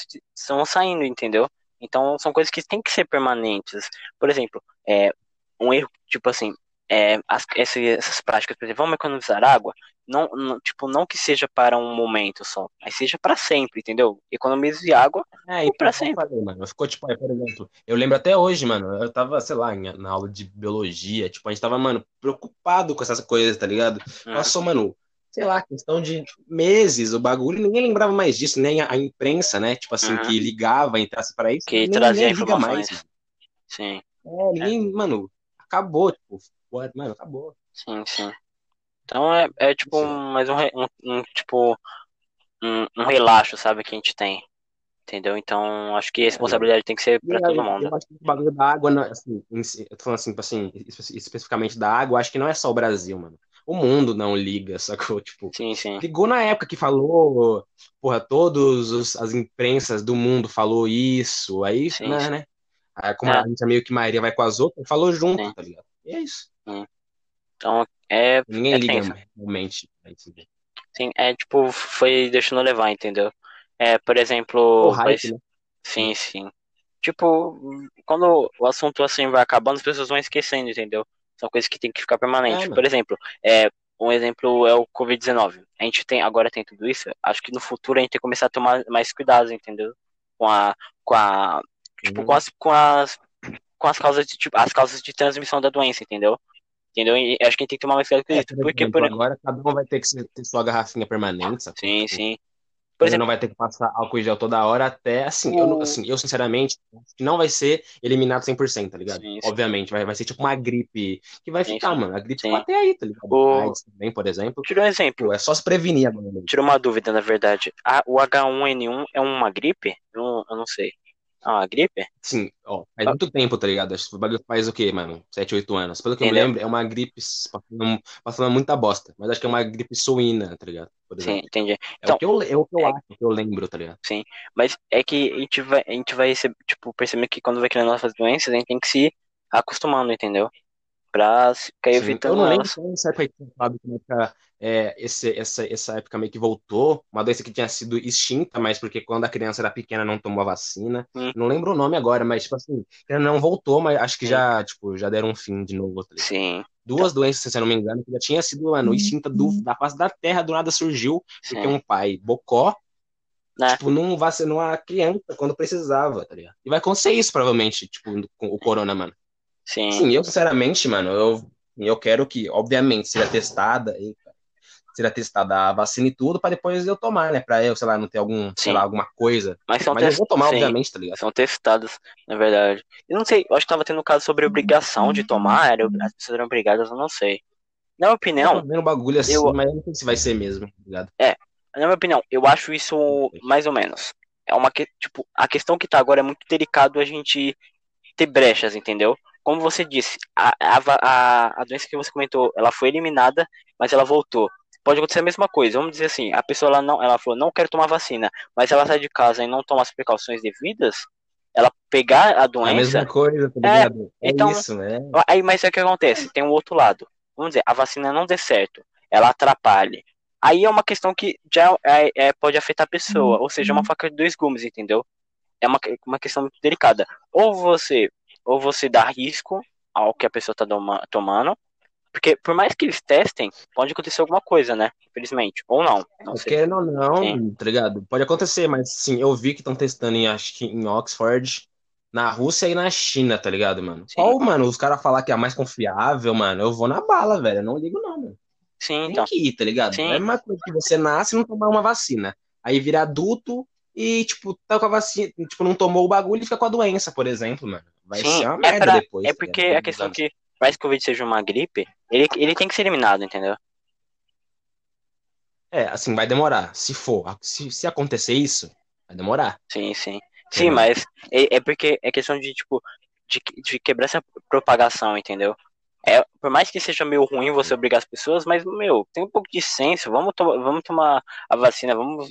Speaker 2: vão saindo, entendeu? Então são coisas que têm que ser permanentes. Por exemplo, é, um erro, tipo assim, é, as, essas práticas, por exemplo, vamos economizar água, não, não, tipo, não que seja para um momento só, mas seja para sempre, entendeu? Economize água
Speaker 1: é, e para sempre. Falei, mano. Ficou, tipo, por exemplo, eu lembro até hoje, mano, eu tava, sei lá, na aula de biologia, tipo, a gente tava, mano, preocupado com essas coisas, tá ligado? Hum. Passou, mano, sei lá, questão de meses o bagulho, ninguém lembrava mais disso, nem a, a imprensa, né? Tipo assim, uhum. que ligava, entrasse para isso,
Speaker 2: que trazia liga mais. Sim.
Speaker 1: É, ninguém, é. mano, acabou, tipo, mano, acabou.
Speaker 2: Sim, sim. Então é, é tipo um, mais um, um, um tipo um, um, relaxo, sabe, que a gente tem. Entendeu? Então, acho que a responsabilidade é, tem que ser para todo mundo.
Speaker 1: Eu acho que o bagulho da água, assim, eu tô falando assim, tipo assim, especificamente da água, acho que não é só o Brasil, mano. O mundo não liga, sacou? Tipo,
Speaker 2: sim, sim.
Speaker 1: ligou na época que falou, porra, todas as imprensas do mundo falou isso, aí, sim, né, sim. né? Aí, como é. a gente é meio que Maria vai com as outras, falou junto, sim. tá ligado? E é isso.
Speaker 2: Sim. Então, é.
Speaker 1: Ninguém
Speaker 2: é
Speaker 1: liga tenso. realmente.
Speaker 2: Sim, é tipo, foi deixando levar, entendeu? É, por exemplo.
Speaker 1: Hype, né?
Speaker 2: Sim, sim. Tipo, quando o assunto assim vai acabando, as pessoas vão esquecendo, entendeu? São coisas que tem que ficar permanente. É, por exemplo, é, um exemplo é o Covid-19. A gente tem, agora tem tudo isso. Acho que no futuro a gente tem que começar a tomar mais cuidado, entendeu? Com a. Com a. Tipo, uhum. com as. Com as com as causas de tipo, as causas de transmissão da doença, entendeu? Entendeu? E acho que a gente tem que tomar mais cuidado com é, isso. porque,
Speaker 1: por agora cada um vai ter que ter sua garrafinha permanente, sabe?
Speaker 2: Sim, sim.
Speaker 1: Por exemplo, não vai ter que passar álcool em gel toda hora até, assim, o... eu, assim, eu sinceramente, não vai ser eliminado 100%, tá ligado? Sim, sim. Obviamente, vai, vai ser tipo uma gripe que vai sim, ficar, mano. A gripe vai até aí, tá ligado? O... também, por exemplo.
Speaker 2: Tira um exemplo.
Speaker 1: É só se prevenir agora.
Speaker 2: Tira uma dúvida, na verdade. A, o H1N1 é uma gripe? Eu, eu não sei. Ah, a gripe?
Speaker 1: Sim, ó, faz muito tempo, tá ligado? Acho que o bagulho faz o quê, mano? 7, 8 anos. Pelo que Entendeu? eu lembro, é uma gripe passando, passando muita bosta. Mas acho que é uma gripe suína, tá ligado?
Speaker 2: Sim, entendi.
Speaker 1: Então, é o que eu, é o que eu é... acho, que eu lembro, tá ligado?
Speaker 2: Sim, mas é que a gente vai, a gente vai tipo, perceber que quando vai criando novas doenças, a gente tem que se acostumando, entendeu? Pra ficar evitando
Speaker 1: Eu não lembro se nessa época que falado como é, esse, essa, essa época meio que voltou, uma doença que tinha sido extinta, mas porque quando a criança era pequena não tomou a vacina. Hum. Não lembro o nome agora, mas tipo assim, não voltou, mas acho que já, tipo, já deram um fim de novo. Tá
Speaker 2: Sim.
Speaker 1: Duas então... doenças, se eu não me engano, que já tinha sido, mano, uhum. extinta do, da face da terra, do nada surgiu, Sim. porque um pai bocó né? Tipo, não vacinou a criança quando precisava, tá ligado? E vai acontecer isso, provavelmente, tipo, com o corona, mano.
Speaker 2: Sim.
Speaker 1: Sim, eu, sinceramente, mano, eu, eu quero que, obviamente, seja testada, e, seja testada a vacina e tudo, pra depois eu tomar, né? Pra eu, sei lá, não ter algum, Sim. sei lá, alguma coisa.
Speaker 2: Mas, são
Speaker 1: Mas eu vou tomar, Sim. obviamente, tá ligado?
Speaker 2: São testadas, na verdade. Eu não sei, eu acho que tava tendo um caso sobre obrigação de tomar, era, as pessoas eram obrigadas, eu não sei. Na minha opinião.
Speaker 1: Eu vendo bagulho assim, eu... mas eu não sei se vai ser mesmo, tá ligado?
Speaker 2: É, na minha opinião, eu acho isso mais ou menos. É uma que, tipo, a questão que tá agora é muito delicado a gente ter brechas, entendeu? Como você disse, a, a, a doença que você comentou, ela foi eliminada, mas ela voltou. Pode acontecer a mesma coisa. Vamos dizer assim, a pessoa ela não, ela falou, não quero tomar vacina, mas ela sai de casa e não toma as precauções devidas, ela pegar a doença. É a
Speaker 1: mesma coisa, tá é, ligado? É, então, isso, né?
Speaker 2: Aí, mas é o que acontece? Tem um outro lado. Vamos dizer, a vacina não dê certo, ela atrapalhe, Aí é uma questão que já é, é, pode afetar a pessoa, ou seja, é uma uhum. faca de dois gumes, entendeu? É uma, uma questão muito delicada. Ou você, ou você dá risco ao que a pessoa está tomando, porque por mais que eles testem, pode acontecer alguma coisa, né? Infelizmente. Ou não. Não.
Speaker 1: Querendo ou não, sim. tá ligado? Pode acontecer, mas sim, eu vi que estão testando em, acho que em Oxford, na Rússia e na China, tá ligado, mano? Sim. Ou, mano, os caras falar que é a mais confiável, mano, eu vou na bala, velho. Eu não ligo, não, mano.
Speaker 2: Sim, então.
Speaker 1: Tem que ir, tá ligado? Sim. É a mesma coisa que você nasce e não tomar uma vacina. Aí vira adulto e, tipo, tá com a vacina, tipo, não tomou o bagulho e fica com a doença, por exemplo, mano. Vai Sim, ser uma é merda pra, depois.
Speaker 2: É tá porque a questão que, mais que o Covid seja uma gripe, ele, ele tem que ser eliminado, entendeu?
Speaker 1: É, assim, vai demorar. Se for, se, se acontecer isso, vai demorar.
Speaker 2: Sim, sim. Sim, mas é, é porque é questão de, tipo, de, de quebrar essa propagação, entendeu? É, por mais que seja meio ruim você obrigar as pessoas, mas, meu, tem um pouco de senso, vamos, to vamos tomar a vacina, vamos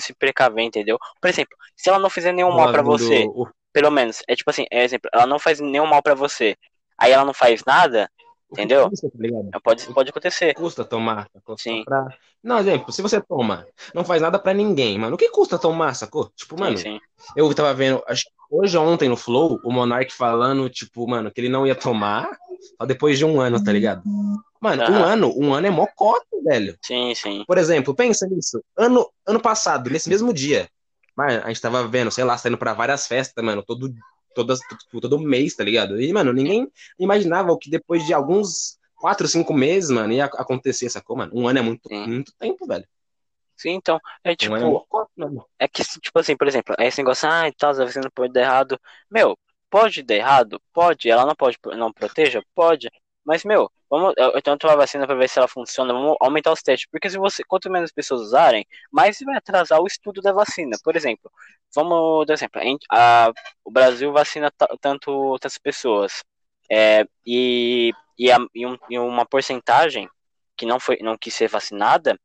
Speaker 2: se precaver, entendeu? Por exemplo, se ela não fizer nenhum mal para você, pelo menos, é tipo assim, é exemplo, ela não faz nenhum mal para você, aí ela não faz nada, entendeu? Custa, tá pode, pode acontecer.
Speaker 1: Custa tomar, Sim. Pra... Não, exemplo, se você toma, não faz nada para ninguém, mano, o que custa tomar, sacou? Tipo, mano, sim, sim. eu tava vendo, acho que hoje ontem no Flow, o Monark falando, tipo, mano, que ele não ia tomar, só depois de um ano, tá ligado? Mano, uhum. um ano, um ano é mocota, velho.
Speaker 2: Sim, sim.
Speaker 1: Por exemplo, pensa nisso. Ano, ano passado, nesse mesmo dia, mano, a gente tava vendo, sei lá, saindo pra várias festas, mano, todo, todas, todo, todo mês, tá ligado? E, mano, ninguém imaginava que depois de alguns quatro, cinco meses, mano, ia acontecer essa coisa, mano. Um ano é muito, muito tempo, velho.
Speaker 2: Sim, então, é tipo, é, é que, tipo assim, por exemplo, esse negócio, ah, e tal, a vacina pode dar errado. Meu, Pode dar errado? Pode. Ela não pode, não proteja? Pode. Mas, meu, vamos, eu tenho uma vacina para ver se ela funciona, vamos aumentar os testes. Porque se você, quanto menos pessoas usarem, mais vai atrasar o estudo da vacina. Por exemplo, vamos dar exemplo, a, a, o Brasil vacina tanto tantas pessoas. É, e, e, a, e, um, e, uma porcentagem que não foi não quis ser vacinada,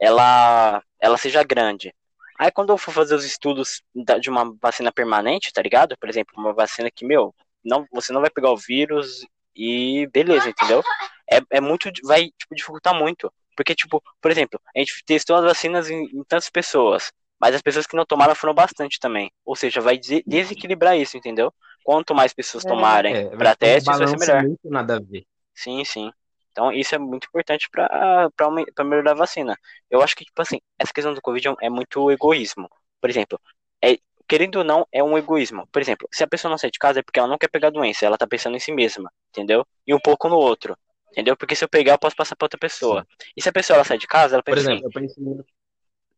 Speaker 2: ela, ela seja grande. Aí quando eu for fazer os estudos de uma vacina permanente, tá ligado? Por exemplo, uma vacina que, meu, não, você não vai pegar o vírus e beleza, entendeu? É, é muito, vai, tipo, dificultar muito. Porque, tipo, por exemplo, a gente testou as vacinas em, em tantas pessoas, mas as pessoas que não tomaram foram bastante também. Ou seja, vai desequilibrar isso, entendeu? Quanto mais pessoas é, tomarem é, para testes, vai ser melhor. Muito
Speaker 1: nada a ver.
Speaker 2: Sim, sim. Então, isso é muito importante para melhorar a vacina. Eu acho que, tipo assim, essa questão do Covid é muito egoísmo. Por exemplo, é, querendo ou não, é um egoísmo. Por exemplo, se a pessoa não sai de casa é porque ela não quer pegar a doença, ela tá pensando em si mesma, entendeu? E um pouco no outro, entendeu? Porque se eu pegar, eu posso passar pra outra pessoa. Sim. E se a pessoa ela sai de casa, ela pensa
Speaker 1: Por exemplo, assim, eu penso...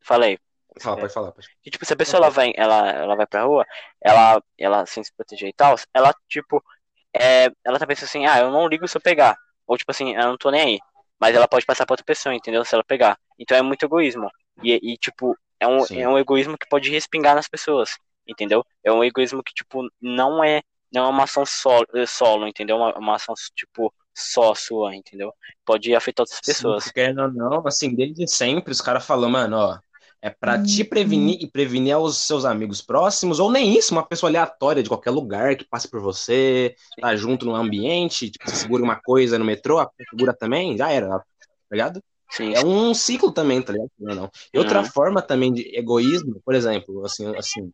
Speaker 2: Falei.
Speaker 1: Fala, pode falar. Pode.
Speaker 2: E, tipo, se a pessoa ela vai, ela, ela vai pra rua, ela, ela sem se proteger e tal, ela, tipo, é, ela tá pensando assim, ah, eu não ligo se eu pegar. Ou tipo assim, eu não tô nem aí. Mas ela pode passar pra outra pessoa, entendeu? Se ela pegar. Então é muito egoísmo. E, e tipo, é um, é um egoísmo que pode respingar nas pessoas. entendeu? É um egoísmo que, tipo, não é, não é uma ação solo, solo entendeu? Uma, uma ação, tipo, só sua, entendeu? Pode afetar outras pessoas. Sim,
Speaker 1: querendo ou não, assim, desde sempre os caras falam, mano, ó, é para te uhum. prevenir e prevenir aos seus amigos próximos, ou nem isso, uma pessoa aleatória de qualquer lugar que passe por você, tá junto no ambiente, tipo, você segura uma coisa no metrô, a segura também, já era, tá ligado? Sim. É um ciclo também, tá ligado? Não, não. E outra uhum. forma também de egoísmo, por exemplo, assim, assim,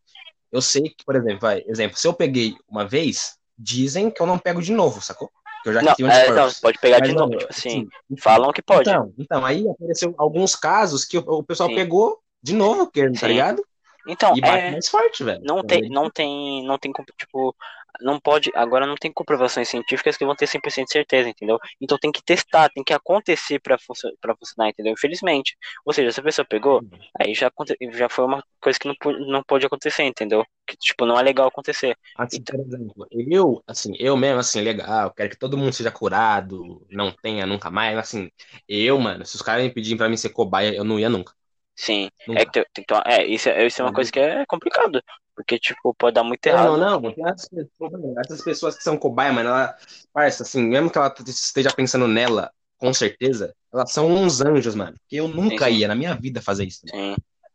Speaker 1: eu sei que, por exemplo, vai, exemplo, se eu peguei uma vez, dizem que eu não pego de novo, sacou?
Speaker 2: Que eu já não, tenho é, não, pode pegar Mas de novo, tipo assim, assim, falam que pode.
Speaker 1: Então, então, aí apareceu alguns casos que o, o pessoal Sim. pegou de novo, que, tá ligado?
Speaker 2: Então,
Speaker 1: e bate é... mais forte, velho.
Speaker 2: Não tem, não tem, não tem, tipo, não pode, agora não tem comprovações científicas que vão ter 100% de certeza, entendeu? Então tem que testar, tem que acontecer para funcionar, pra funcionar, entendeu? Infelizmente. Ou seja, se a pessoa pegou, uhum. aí já, já foi uma coisa que não, não pode acontecer, entendeu? Que, tipo, não é legal acontecer.
Speaker 1: Assim, por exemplo, eu, assim, eu mesmo, assim, legal, quero que todo mundo seja curado, não tenha nunca mais, assim, eu, mano, se os caras me pedirem pra mim ser cobaia, eu não ia nunca.
Speaker 2: Sim, é, que tem, que é, isso, é, isso é uma coisa que é complicado. Porque, tipo, pode dar muito errado.
Speaker 1: Não, não, não. Essas pessoas que são cobaia, mano, ela, parça, assim, mesmo que ela esteja pensando nela, com certeza, elas são uns anjos, mano. Que eu nunca sim, sim. ia na minha vida fazer isso.
Speaker 2: Sim.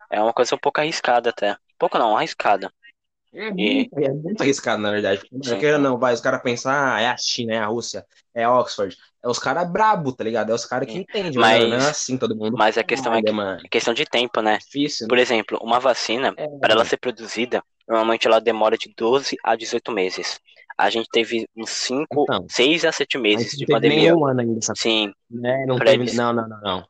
Speaker 2: É uma coisa um pouco arriscada até. Pouco não, arriscada.
Speaker 1: É, e... muito, é muito arriscado, na verdade. Não, vai, os caras pensam, ah, é a China, é a Rússia, é Oxford. É os caras brabo, tá ligado? É os caras que entendem,
Speaker 2: mas
Speaker 1: não é assim todo mundo.
Speaker 2: Mas a questão é, que, é questão de tempo, né?
Speaker 1: Difícil.
Speaker 2: Por né? exemplo, uma vacina, é, para ela ser produzida, normalmente ela demora de 12 a 18 meses. A gente teve uns 5, então, 6 a 7 meses de pandemia.
Speaker 1: Um ano ainda, sabe?
Speaker 2: Sim.
Speaker 1: Né? Não, teve... não, não, não, não.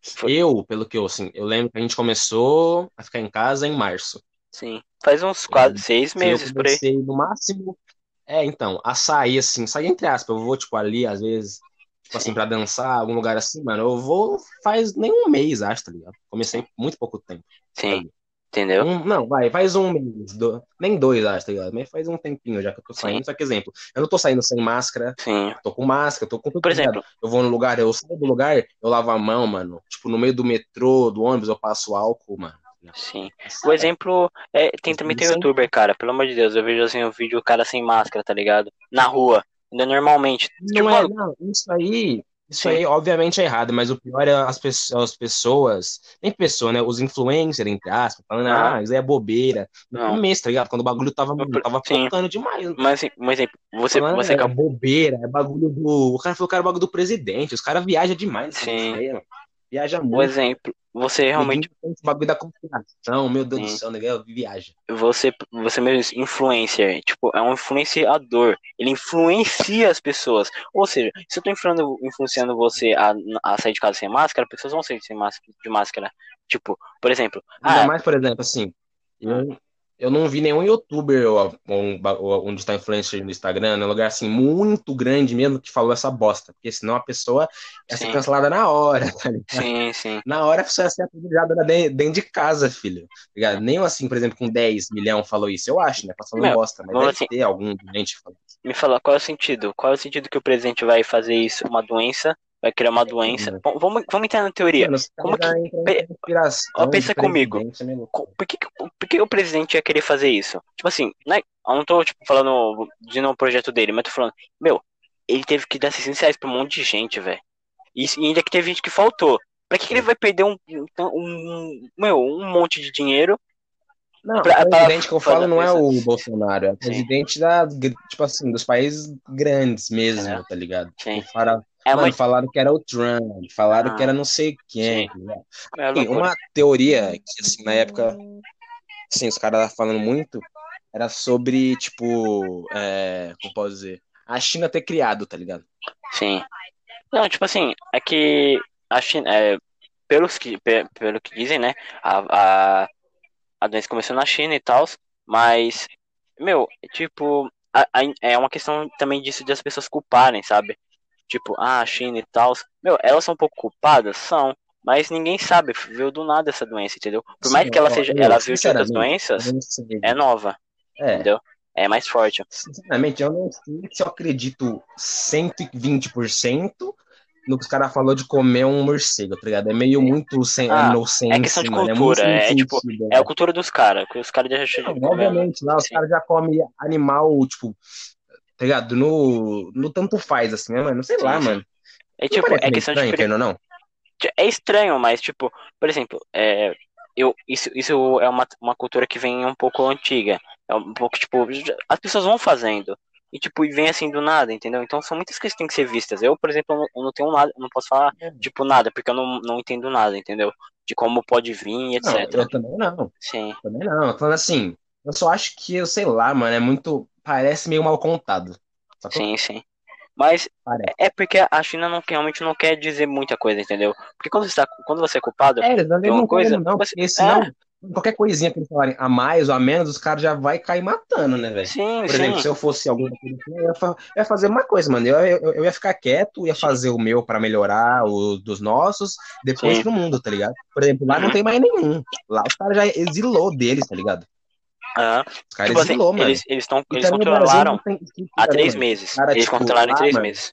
Speaker 1: Foi. Eu, pelo que eu, assim, eu lembro que a gente começou a ficar em casa em março.
Speaker 2: Sim. Faz uns 4, 6 meses
Speaker 1: eu
Speaker 2: por aí.
Speaker 1: No máximo. É, então, a sair, assim, sair entre aspas, eu vou, tipo, ali, às vezes, tipo assim, pra dançar, algum lugar assim, mano, eu vou faz nem um mês, acho, tá ligado? Comecei muito pouco tempo.
Speaker 2: Sim. Entendeu?
Speaker 1: Um, não, vai, faz um mês, do, nem dois, acho, tá ligado? Mas faz um tempinho já que eu tô saindo. Sim. Só que, exemplo, eu não tô saindo sem máscara.
Speaker 2: Sim.
Speaker 1: Tô com máscara, tô com tudo.
Speaker 2: Por exemplo,
Speaker 1: eu vou no lugar, eu saio do lugar, eu lavo a mão, mano. Tipo, no meio do metrô, do ônibus, eu passo álcool, mano.
Speaker 2: Sim. O exemplo é, tem também tem youtuber, cara. Pelo amor de Deus, eu vejo assim o um vídeo o cara sem máscara, tá ligado? Na rua. Ainda normalmente.
Speaker 1: Não tipo, é, não, isso aí, isso Sim. aí, obviamente, é errado, mas o pior é as, pessoas, as pessoas nem pessoa, né? Os influencers, entre aspas, falando, ah, ah isso aí é bobeira. No não. começo, tá ligado? Quando o bagulho tava, tava focando demais.
Speaker 2: Mas, assim, um exemplo, você, falando, você
Speaker 1: é, bobeira, é bagulho do. O cara falou que era bagulho do presidente, os caras viajam demais.
Speaker 2: Sim.
Speaker 1: Viaja muito.
Speaker 2: Um exemplo, você realmente.
Speaker 1: O bagulho da conspiração, meu Deus Sim. do céu, ninguém viaja.
Speaker 2: Você, você mesmo, influencer, tipo, é um influenciador. Ele influencia as pessoas. Ou seja, se eu tô influenciando, influenciando você a, a sair de casa sem máscara, pessoas vão sair sem máscara, de máscara. Tipo, por exemplo.
Speaker 1: Ainda ah, mais, por exemplo, assim. Eu, eu não vi nenhum youtuber ou, ou, onde está influencer no Instagram, num lugar assim muito grande mesmo, que falou essa bosta. Porque senão a pessoa ia ser cancelada na hora, tá ligado?
Speaker 2: Sim, sim.
Speaker 1: Na hora a pessoa ia ser apedrejada dentro de casa, filho. Tá Nem assim, por exemplo, com 10 milhões falou isso, eu acho, né? Passando Meu, bosta, mas deve assim, ter algum doente falando.
Speaker 2: Me fala, qual é o sentido? Qual é o sentido que o presidente vai fazer isso, uma doença, vai criar uma doença. Uhum. Bom, vamos, vamos entrar na teoria. Mano, Como que... Ó, pensa comigo. Por que, por que o presidente ia querer fazer isso? Tipo assim, né? eu não tô tipo, falando de um projeto dele, mas tô falando, meu, ele teve que dar 600 reais pra um monte de gente, velho. E ainda que teve gente que faltou. Pra que, que ele vai perder um, um, um, meu, um monte de dinheiro
Speaker 1: não, pra, o presidente que eu falo não é o Bolsonaro, é o presidente da, tipo assim, dos países grandes mesmo, é. tá ligado?
Speaker 2: Sim.
Speaker 1: Fala, é Mano, falaram que era o Trump, falaram ah, que era não sei quem. Né? É uma teoria que, assim, na época, assim, os caras estavam falando muito, era sobre, tipo, é, como posso dizer, a China ter criado, tá ligado?
Speaker 2: Sim. Não, tipo assim, é que a China, é, pelos que, pelo que dizem, né, a, a, a doença começou na China e tal, mas, meu, tipo, a, a, é uma questão também disso de as pessoas culparem, sabe? tipo, ah, a China e tal. Meu, elas são um pouco culpadas? São. Mas ninguém sabe, veio do nada essa doença, entendeu? Por Sim, mais que ela seja, eu, ela viu de outras doenças, é nova. É. Entendeu? É mais forte.
Speaker 1: Sinceramente, eu não sei se eu acredito 120%, no que os caras falou de comer um morcego, tá ligado? É meio muito sem ah,
Speaker 2: é questão de cultura, é, é tipo, sentido, é a cultura dos caras, que os caras já chegam.
Speaker 1: Obviamente, lá os caras já comem animal, tipo, tá ligado? No, no tanto faz, assim, né, mano? Não sei sim, lá, mano.
Speaker 2: É tipo, é questão
Speaker 1: estranho,
Speaker 2: de.
Speaker 1: Querendo, não?
Speaker 2: É estranho, mas, tipo, por exemplo, é, eu, isso, isso é uma, uma cultura que vem um pouco antiga. É um pouco, tipo, as pessoas vão fazendo. E, tipo, vem assim do nada, entendeu? Então são muitas coisas que têm que ser vistas. Eu, por exemplo, eu não, tenho nada, não posso falar, é. tipo, nada, porque eu não, não entendo nada, entendeu? De como pode vir, etc.
Speaker 1: Não, eu também não.
Speaker 2: Sim.
Speaker 1: Também não. Falando assim, eu só acho que, eu sei lá, mano, é muito. Parece meio mal contado.
Speaker 2: Sacou? Sim, sim. Mas Parece. é porque a China não, realmente não quer dizer muita coisa, entendeu? Porque quando você, tá, quando você é culpado
Speaker 1: é, não, uma coisa, não, você, porque senão, é. Qualquer coisinha que eles falarem a mais ou a menos, os caras já vai cair matando, né, velho?
Speaker 2: Sim,
Speaker 1: Por
Speaker 2: sim.
Speaker 1: exemplo, se eu fosse algum eu ia, eu ia fazer uma coisa, mano. Eu, eu, eu ia ficar quieto, ia fazer o meu para melhorar o dos nossos, depois sim. pro mundo, tá ligado? Por exemplo, lá não tem mais nenhum. Lá os caras já exilou deles, tá ligado?
Speaker 2: Ah, tipo assim, exilou, eles, eles, tão, eles controlaram há três meses. Cara, eles tipo, controlaram em três mano, meses.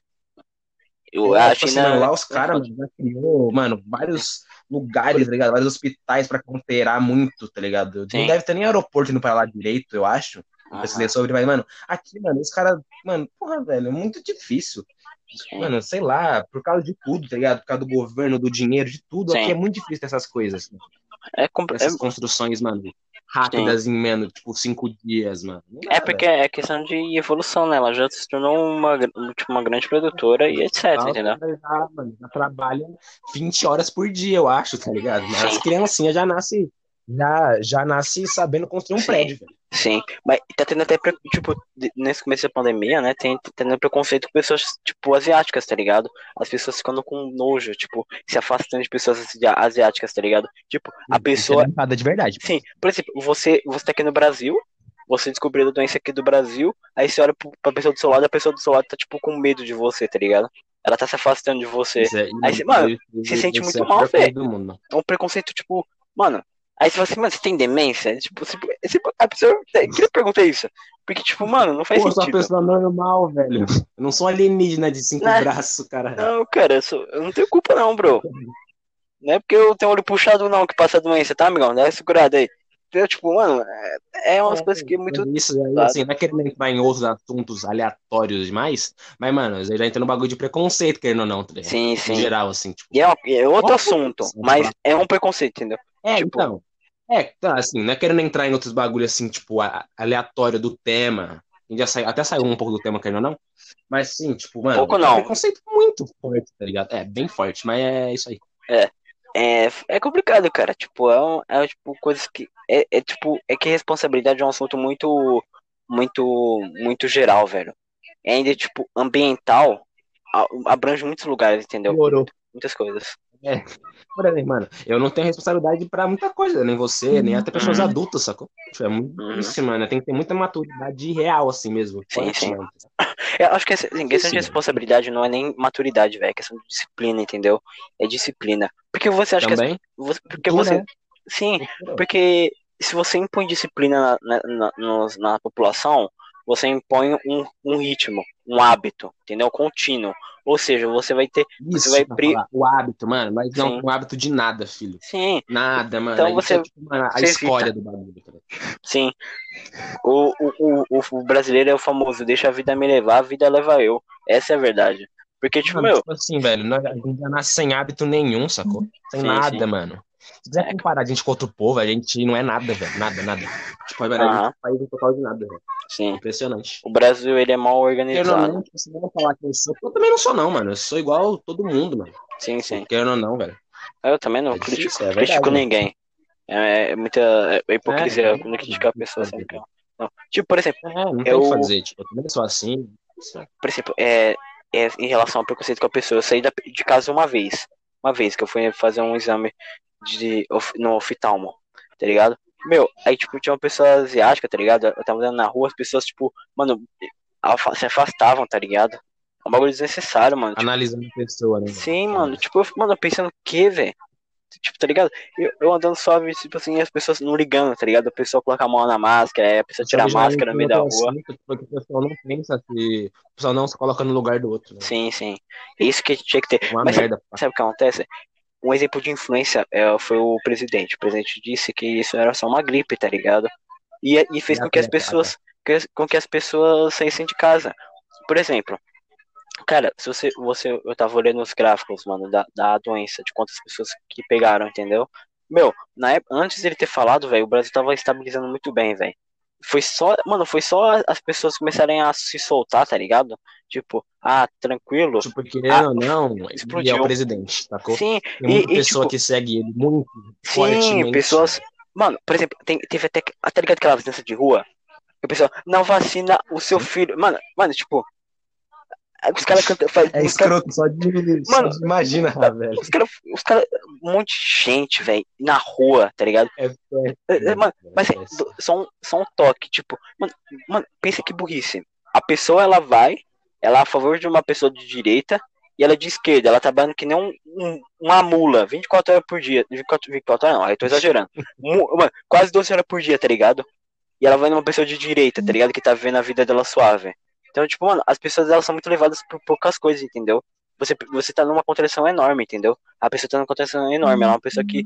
Speaker 1: Eu, é, a tipo China... Assim, lá os caras já criou, mano, vários lugares, tá ligado? Vários hospitais pra conterar muito, tá ligado? Sim. Não deve ter nem aeroporto indo pra lá direito, eu acho. Uhum. Pra sobre, mas, mano, aqui, mano, os caras, mano, porra, velho, é muito difícil. Mano, sei lá, por causa de tudo, tá ligado? Por causa do governo, do dinheiro, de tudo, Sim. aqui é muito difícil essas coisas.
Speaker 2: É, compl-
Speaker 1: essas é... construções, mano rápidas Sim. em menos, tipo, cinco dias, mano.
Speaker 2: É porque é questão de evolução, né? Ela já se tornou uma, tipo, uma grande produtora e etc, entendeu?
Speaker 1: Já, mano, já trabalha 20 horas por dia, eu acho, tá ligado? Mas as criancinhas já nascem já, já nasce sabendo construir um
Speaker 2: Sim.
Speaker 1: prédio, velho.
Speaker 2: Sim, mas tá tendo até, tipo, nesse começo da pandemia, né, tem tá tendo preconceito com pessoas, tipo, asiáticas, tá ligado? As pessoas ficando com nojo, tipo, se afastando de pessoas asiáticas, tá ligado? Tipo, a Isso pessoa...
Speaker 1: É nada de verdade.
Speaker 2: Sim, por exemplo, você, você tá aqui no Brasil, você descobriu a doença aqui do Brasil, aí você olha pra pessoa do seu lado, a pessoa do seu lado tá, tipo, com medo de você, tá ligado? Ela tá se afastando de você. É, aí você, mano, se sente muito é mal, velho. É um preconceito, tipo, mano, Aí você fala assim, mano, você tem demência? Tipo, você, você, a pessoa. Queria perguntar isso. Porque, tipo, mano, não faz Pô, sentido.
Speaker 1: Eu sou uma pessoa normal, velho. Eu não sou alienígena de cinco não, braços, cara.
Speaker 2: Não, cara, eu, sou, eu não tenho culpa, não, bro. Não é porque eu tenho olho puxado, não, que passa doença, tá, amigão? Dá uma segurada aí. Então, tipo, mano, é, é umas é, coisas que é muito.
Speaker 1: Isso, é, assim, não é querendo entrar em outros assuntos aleatórios demais, mas, mano, você já entra no bagulho de preconceito, querendo ou não, tá
Speaker 2: Sim, sim.
Speaker 1: Em geral, assim, tipo.
Speaker 2: E é, é outro assunto, mas é um preconceito, entendeu?
Speaker 1: É, tipo, então. É, tá, assim, não é querendo entrar em outros bagulhos assim, tipo, aleatório do tema. A gente já saiu, até saiu um pouco do tema, querendo ou não. Mas sim, tipo, mano,
Speaker 2: pouco não.
Speaker 1: é um conceito muito forte, tá ligado? É, bem forte, mas é isso aí.
Speaker 2: É. É, é complicado, cara. Tipo, é, um, é tipo coisas que. É, é tipo, é que responsabilidade é um assunto muito. Muito. Muito geral, velho. É ainda, tipo, ambiental abrange muitos lugares, entendeu?
Speaker 1: Demorou.
Speaker 2: Muitas coisas.
Speaker 1: É. Por exemplo, mano, eu não tenho responsabilidade pra muita coisa, nem você, nem até pessoas uhum. adultas, sacou? É muito uhum. isso, mano. Tem que ter muita maturidade real, assim mesmo.
Speaker 2: Sim, sim. Eu acho que assim, questão de responsabilidade não é nem maturidade, velho. É questão de disciplina, entendeu? É disciplina. Porque você acha
Speaker 1: Também?
Speaker 2: que. Você, porque você. Né? Sim, porque se você impõe disciplina na, na, na, na população, você impõe um, um ritmo, um hábito, entendeu? Contínuo. Ou seja, você vai ter.
Speaker 1: Isso,
Speaker 2: você vai
Speaker 1: pri... o hábito, mano, mas não Sim. um hábito de nada, filho.
Speaker 2: Sim.
Speaker 1: Nada, mano.
Speaker 2: Então você. É,
Speaker 1: tipo, mano, a escolha do bagulho. Tá
Speaker 2: Sim. O, o, o, o, brasileiro é o famoso, deixa a vida me levar, a vida leva eu. Essa é a verdade. Porque, tipo, mano, meu. Tipo
Speaker 1: assim, velho, a gente já nasce sem hábito nenhum, sacou? Sem sim, nada, sim. mano. Se quiser comparar a gente com outro povo, a gente não é nada, velho. Nada, nada. Tipo, a gente é um país total de nada, velho.
Speaker 2: Sim.
Speaker 1: Impressionante.
Speaker 2: O Brasil, ele é mal organizado.
Speaker 1: Eu não, você não falar que eu sou. Eu também não sou, não, mano. Eu sou igual todo mundo, mano.
Speaker 2: Sim, sim.
Speaker 1: Querendo ou não, velho.
Speaker 2: Eu também não é critico, difícil, é critico ninguém. É, é, muita é hipocrisia é, quando criticar a pessoa assim. Tipo, por exemplo.
Speaker 1: É, não tem o que fazer. Tipo, eu também sou assim.
Speaker 2: Por exemplo, é, é, em relação ao preconceito com a pessoa, eu saí da, de casa uma vez. Uma vez que eu fui fazer um exame de, no oftalmo, tá ligado? Meu, aí, tipo, tinha uma pessoa asiática, tá ligado? Eu tava andando na rua, as pessoas, tipo, mano, se afastavam, tá ligado? É um bagulho desnecessário, mano. Tipo,
Speaker 1: Analisando a pessoa, né?
Speaker 2: Sim, mano. Tipo, eu fico, mano, pensando o que, velho? tipo, tá ligado? Eu, eu andando suave, tipo assim, as pessoas não ligando, tá ligado? A pessoa coloca a mão na máscara, a pessoa tira a máscara no meio da rua. Assim,
Speaker 1: porque o pessoal não pensa que. O pessoal não se coloca no lugar do outro. Né?
Speaker 2: Sim, sim. Isso que tinha que ter. Uma Mas merda, sabe, sabe o que acontece? Um exemplo de influência é, foi o presidente. O presidente disse que isso era só uma gripe, tá ligado? E, e fez com que as pessoas. Com que as pessoas saíssem de casa. Por exemplo, Cara, se você, você. Eu tava olhando os gráficos, mano, da, da doença, de quantas pessoas que pegaram, entendeu? Meu, na época, antes dele ter falado, velho, o Brasil tava estabilizando muito bem, velho. Foi só, mano, foi só as pessoas começarem a se soltar, tá ligado? Tipo, ah, tranquilo.
Speaker 1: Tipo, querendo ah, ou não, explodiu. ele é o presidente, sacou?
Speaker 2: Sim,
Speaker 1: tem muita e, pessoa tipo, que segue ele muito
Speaker 2: sim, fortemente. pessoas. Mano, por exemplo, tem, teve até, até ligado aquela vizinhança de rua? O pessoal, não vacina o seu filho. Mano, mano, tipo, os caras cantam.
Speaker 1: É escroto, cara... só de. Mano, só de imaginar, velho.
Speaker 2: Os caras. Os cara, um monte de gente, velho, na rua, tá ligado? É, é, é, mano, mas é, só, um, só um toque, tipo, mano, mano, pensa que burrice. A pessoa, ela vai, ela é a favor de uma pessoa de direita e ela é de esquerda, ela tá trabalhando que nem um, um, uma mula, 24 horas por dia. 24, 24 horas não, aí tô exagerando. mano, quase 12 horas por dia, tá ligado? E ela vai numa pessoa de direita, tá ligado? Que tá vivendo a vida dela suave. Então, tipo, mano, as pessoas elas são muito levadas por poucas coisas, entendeu? Você, você tá numa contradição enorme, entendeu? A pessoa tá numa contradição enorme. Ela é uma pessoa que.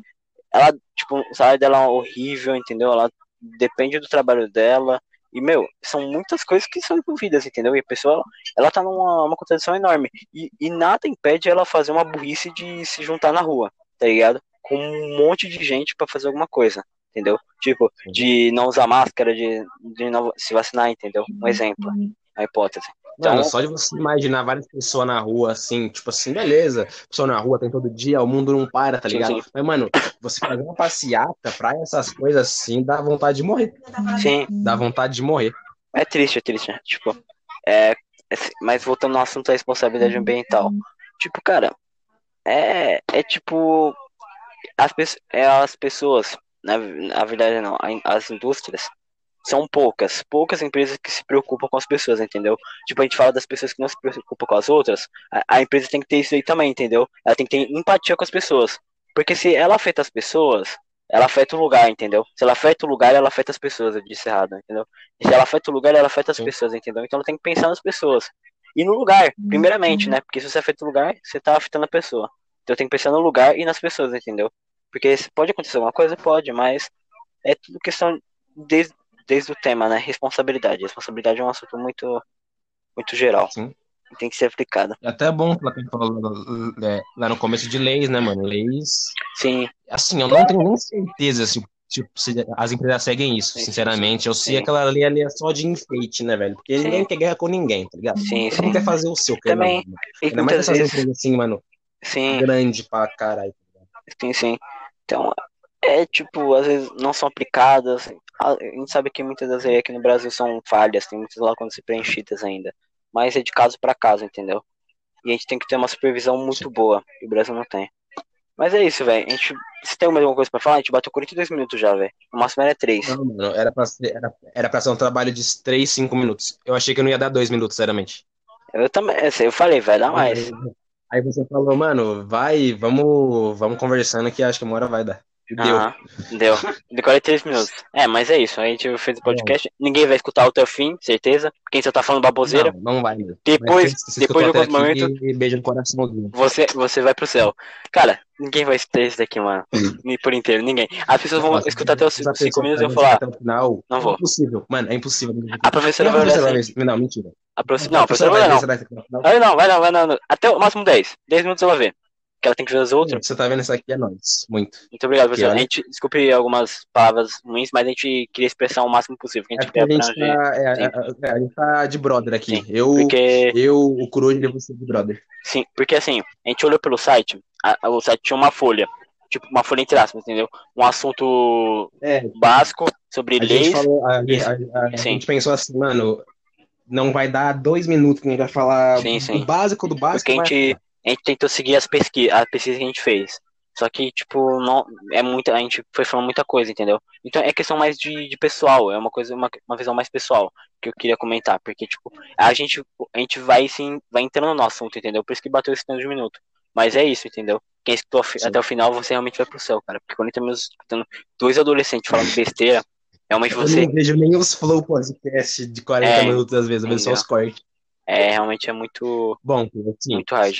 Speaker 2: Ela, tipo, o salário dela é horrível, entendeu? Ela depende do trabalho dela. E, meu, são muitas coisas que são envolvidas, entendeu? E a pessoa, ela tá numa uma contradição enorme. E, e nada impede ela fazer uma burrice de se juntar na rua, tá ligado? Com um monte de gente para fazer alguma coisa, entendeu? Tipo, de não usar máscara, de, de não se vacinar, entendeu? Um exemplo a hipótese.
Speaker 1: Então, Mano, só de você imaginar várias pessoas na rua, assim, tipo assim, beleza, pessoa na rua tem todo dia, o mundo não para, tá ligado? Sim, sim. Mas, mano, você fazer uma passeata, praia, essas coisas assim, dá vontade de morrer.
Speaker 2: Sim.
Speaker 1: Dá vontade de morrer.
Speaker 2: É triste, é triste, né? Tipo, é, é. Mas voltando no assunto da responsabilidade ambiental. Tipo, cara, é, é tipo. As, é as pessoas, na, na verdade não, as indústrias, são poucas, poucas empresas que se preocupam com as pessoas, entendeu? Tipo, a gente fala das pessoas que não se preocupam com as outras, a, a, empresa tem que ter isso aí também, entendeu? Ela tem que ter empatia com as pessoas. Porque se ela afeta as pessoas, ela afeta o lugar, entendeu? Se ela afeta o lugar, ela afeta as pessoas, eu disse errado, entendeu? Se ela afeta o lugar, ela afeta as Sim. pessoas, entendeu? Então ela tem que pensar nas pessoas. E no lugar, primeiramente, né? Porque se você afeta o lugar, você tá afetando a pessoa. Então tem que pensar no lugar e nas pessoas, entendeu? Porque pode acontecer alguma coisa, pode, mas é tudo questão de, desde o tema, né? Responsabilidade. Responsabilidade é um assunto muito, muito geral. Sim. Tem que ser aplicado.
Speaker 1: É até bom que ela falou é, lá no começo de leis, né, mano? Leis.
Speaker 2: Sim.
Speaker 1: Assim, eu não tenho nem certeza se, tipo, se as empresas seguem isso, sim, sinceramente. Eu sei que aquela lei ali é só de enfeite, né, velho? Porque sim. ninguém quer guerra com ninguém, tá ligado?
Speaker 2: Sim,
Speaker 1: Você sim. não quer fazer o seu.
Speaker 2: Também.
Speaker 1: Ainda mais essas vezes... empresas assim, mano.
Speaker 2: Sim.
Speaker 1: Grande pra caralho.
Speaker 2: Tá sim, sim. Então, é tipo, às vezes não são aplicadas, a gente sabe que muitas das leis aqui no Brasil são falhas, tem muitas lá quando se preenchidas ainda. Mas é de caso para caso, entendeu? E a gente tem que ter uma supervisão muito Sim. boa, e o Brasil não tem. Mas é isso, velho. A gente. Se tem alguma coisa pra falar, a gente bateu 42 minutos já, velho. O máximo era 3.
Speaker 1: Não, mano, era pra, ser, era, era pra ser um trabalho de 3, 5 minutos. Eu achei que não ia dar 2 minutos, sinceramente.
Speaker 2: Eu também, eu falei, vai dar mais.
Speaker 1: Aí você falou, mano, vai, vamos, vamos conversando que acho que uma hora vai dar.
Speaker 2: Deu. Deu. De 43 minutos. É, mas é isso. A gente fez o podcast. Ninguém vai escutar até o fim, certeza. Quem só tá falando baboseira.
Speaker 1: Não, não vai mesmo.
Speaker 2: Depois, depois de algum momento.
Speaker 1: Beijo no coraçãozinho.
Speaker 2: Você, você vai pro céu. Cara, ninguém vai escutar isso daqui, mano. Por inteiro, ninguém. As pessoas vão Nossa, escutar até os 5 minutos e vão falar.
Speaker 1: Final,
Speaker 2: não vou.
Speaker 1: É impossível, mano, é impossível.
Speaker 2: A professora vai olhar.
Speaker 1: Assim. Não, mentira.
Speaker 2: A prof... Não, a professora vai olhar. Não. não, vai não, vai não. Até o máximo 10. 10 minutos ela vê que ela tem que ver as outras.
Speaker 1: Você tá vendo isso aqui é nós. Muito.
Speaker 2: Muito obrigado, professor. A gente, desculpe algumas palavras ruins, mas a gente queria expressar o máximo possível. Que a gente,
Speaker 1: é a, gente tá, é, é, a, gente tá de brother aqui. Sim, eu, porque... eu, o Coruja e você de brother.
Speaker 2: Sim, porque assim, a gente olhou pelo site, a, o site tinha uma folha. Tipo, uma folha entre aspas, entendeu? Um assunto é, básico sobre
Speaker 1: a
Speaker 2: leis.
Speaker 1: Gente falou, a, a, a gente pensou assim, mano, não vai dar dois minutos que a gente vai falar sim, sim. do básico do básico.
Speaker 2: Porque a gente, a gente tentou seguir as pesquisas, a pesquisa que a gente fez. Só que, tipo, não, é muita, a gente foi falando muita coisa, entendeu? Então é questão mais de, de pessoal, é uma coisa, uma, uma visão mais pessoal que eu queria comentar, porque, tipo, a gente, a gente vai sim, vai entrando no assunto, entendeu? Por isso que bateu esse tanto de minuto. Mas é isso, entendeu? quem escutou Sim. até o final, você realmente vai pro céu, cara. Porque 40 minutos escutando dois adolescentes falando besteira, realmente você.
Speaker 1: Eu não vejo nem os flow podcast de 40 é, minutos às vezes, eu vejo só os cortes.
Speaker 2: É, realmente é muito.
Speaker 1: Bom, assim, muito. Aí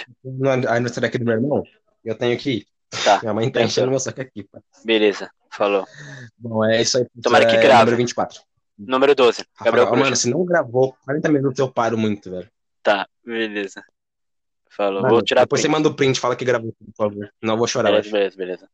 Speaker 1: no aqui do meu irmão, eu tenho que ir. Tá. Minha mãe tá enchendo meu saco aqui. Pá.
Speaker 2: Beleza, falou.
Speaker 1: Bom, é isso aí.
Speaker 2: Tomara que é, grave.
Speaker 1: Número 24.
Speaker 2: Número 12.
Speaker 1: Gabriel Rafael, mano, se não gravou 40 minutos, eu paro muito, velho.
Speaker 2: Tá, beleza. Falou. Mano, vou tirar
Speaker 1: Depois print. você manda o print, fala que gravou, por favor. Não vou chorar.
Speaker 2: Beleza, beleza, beleza.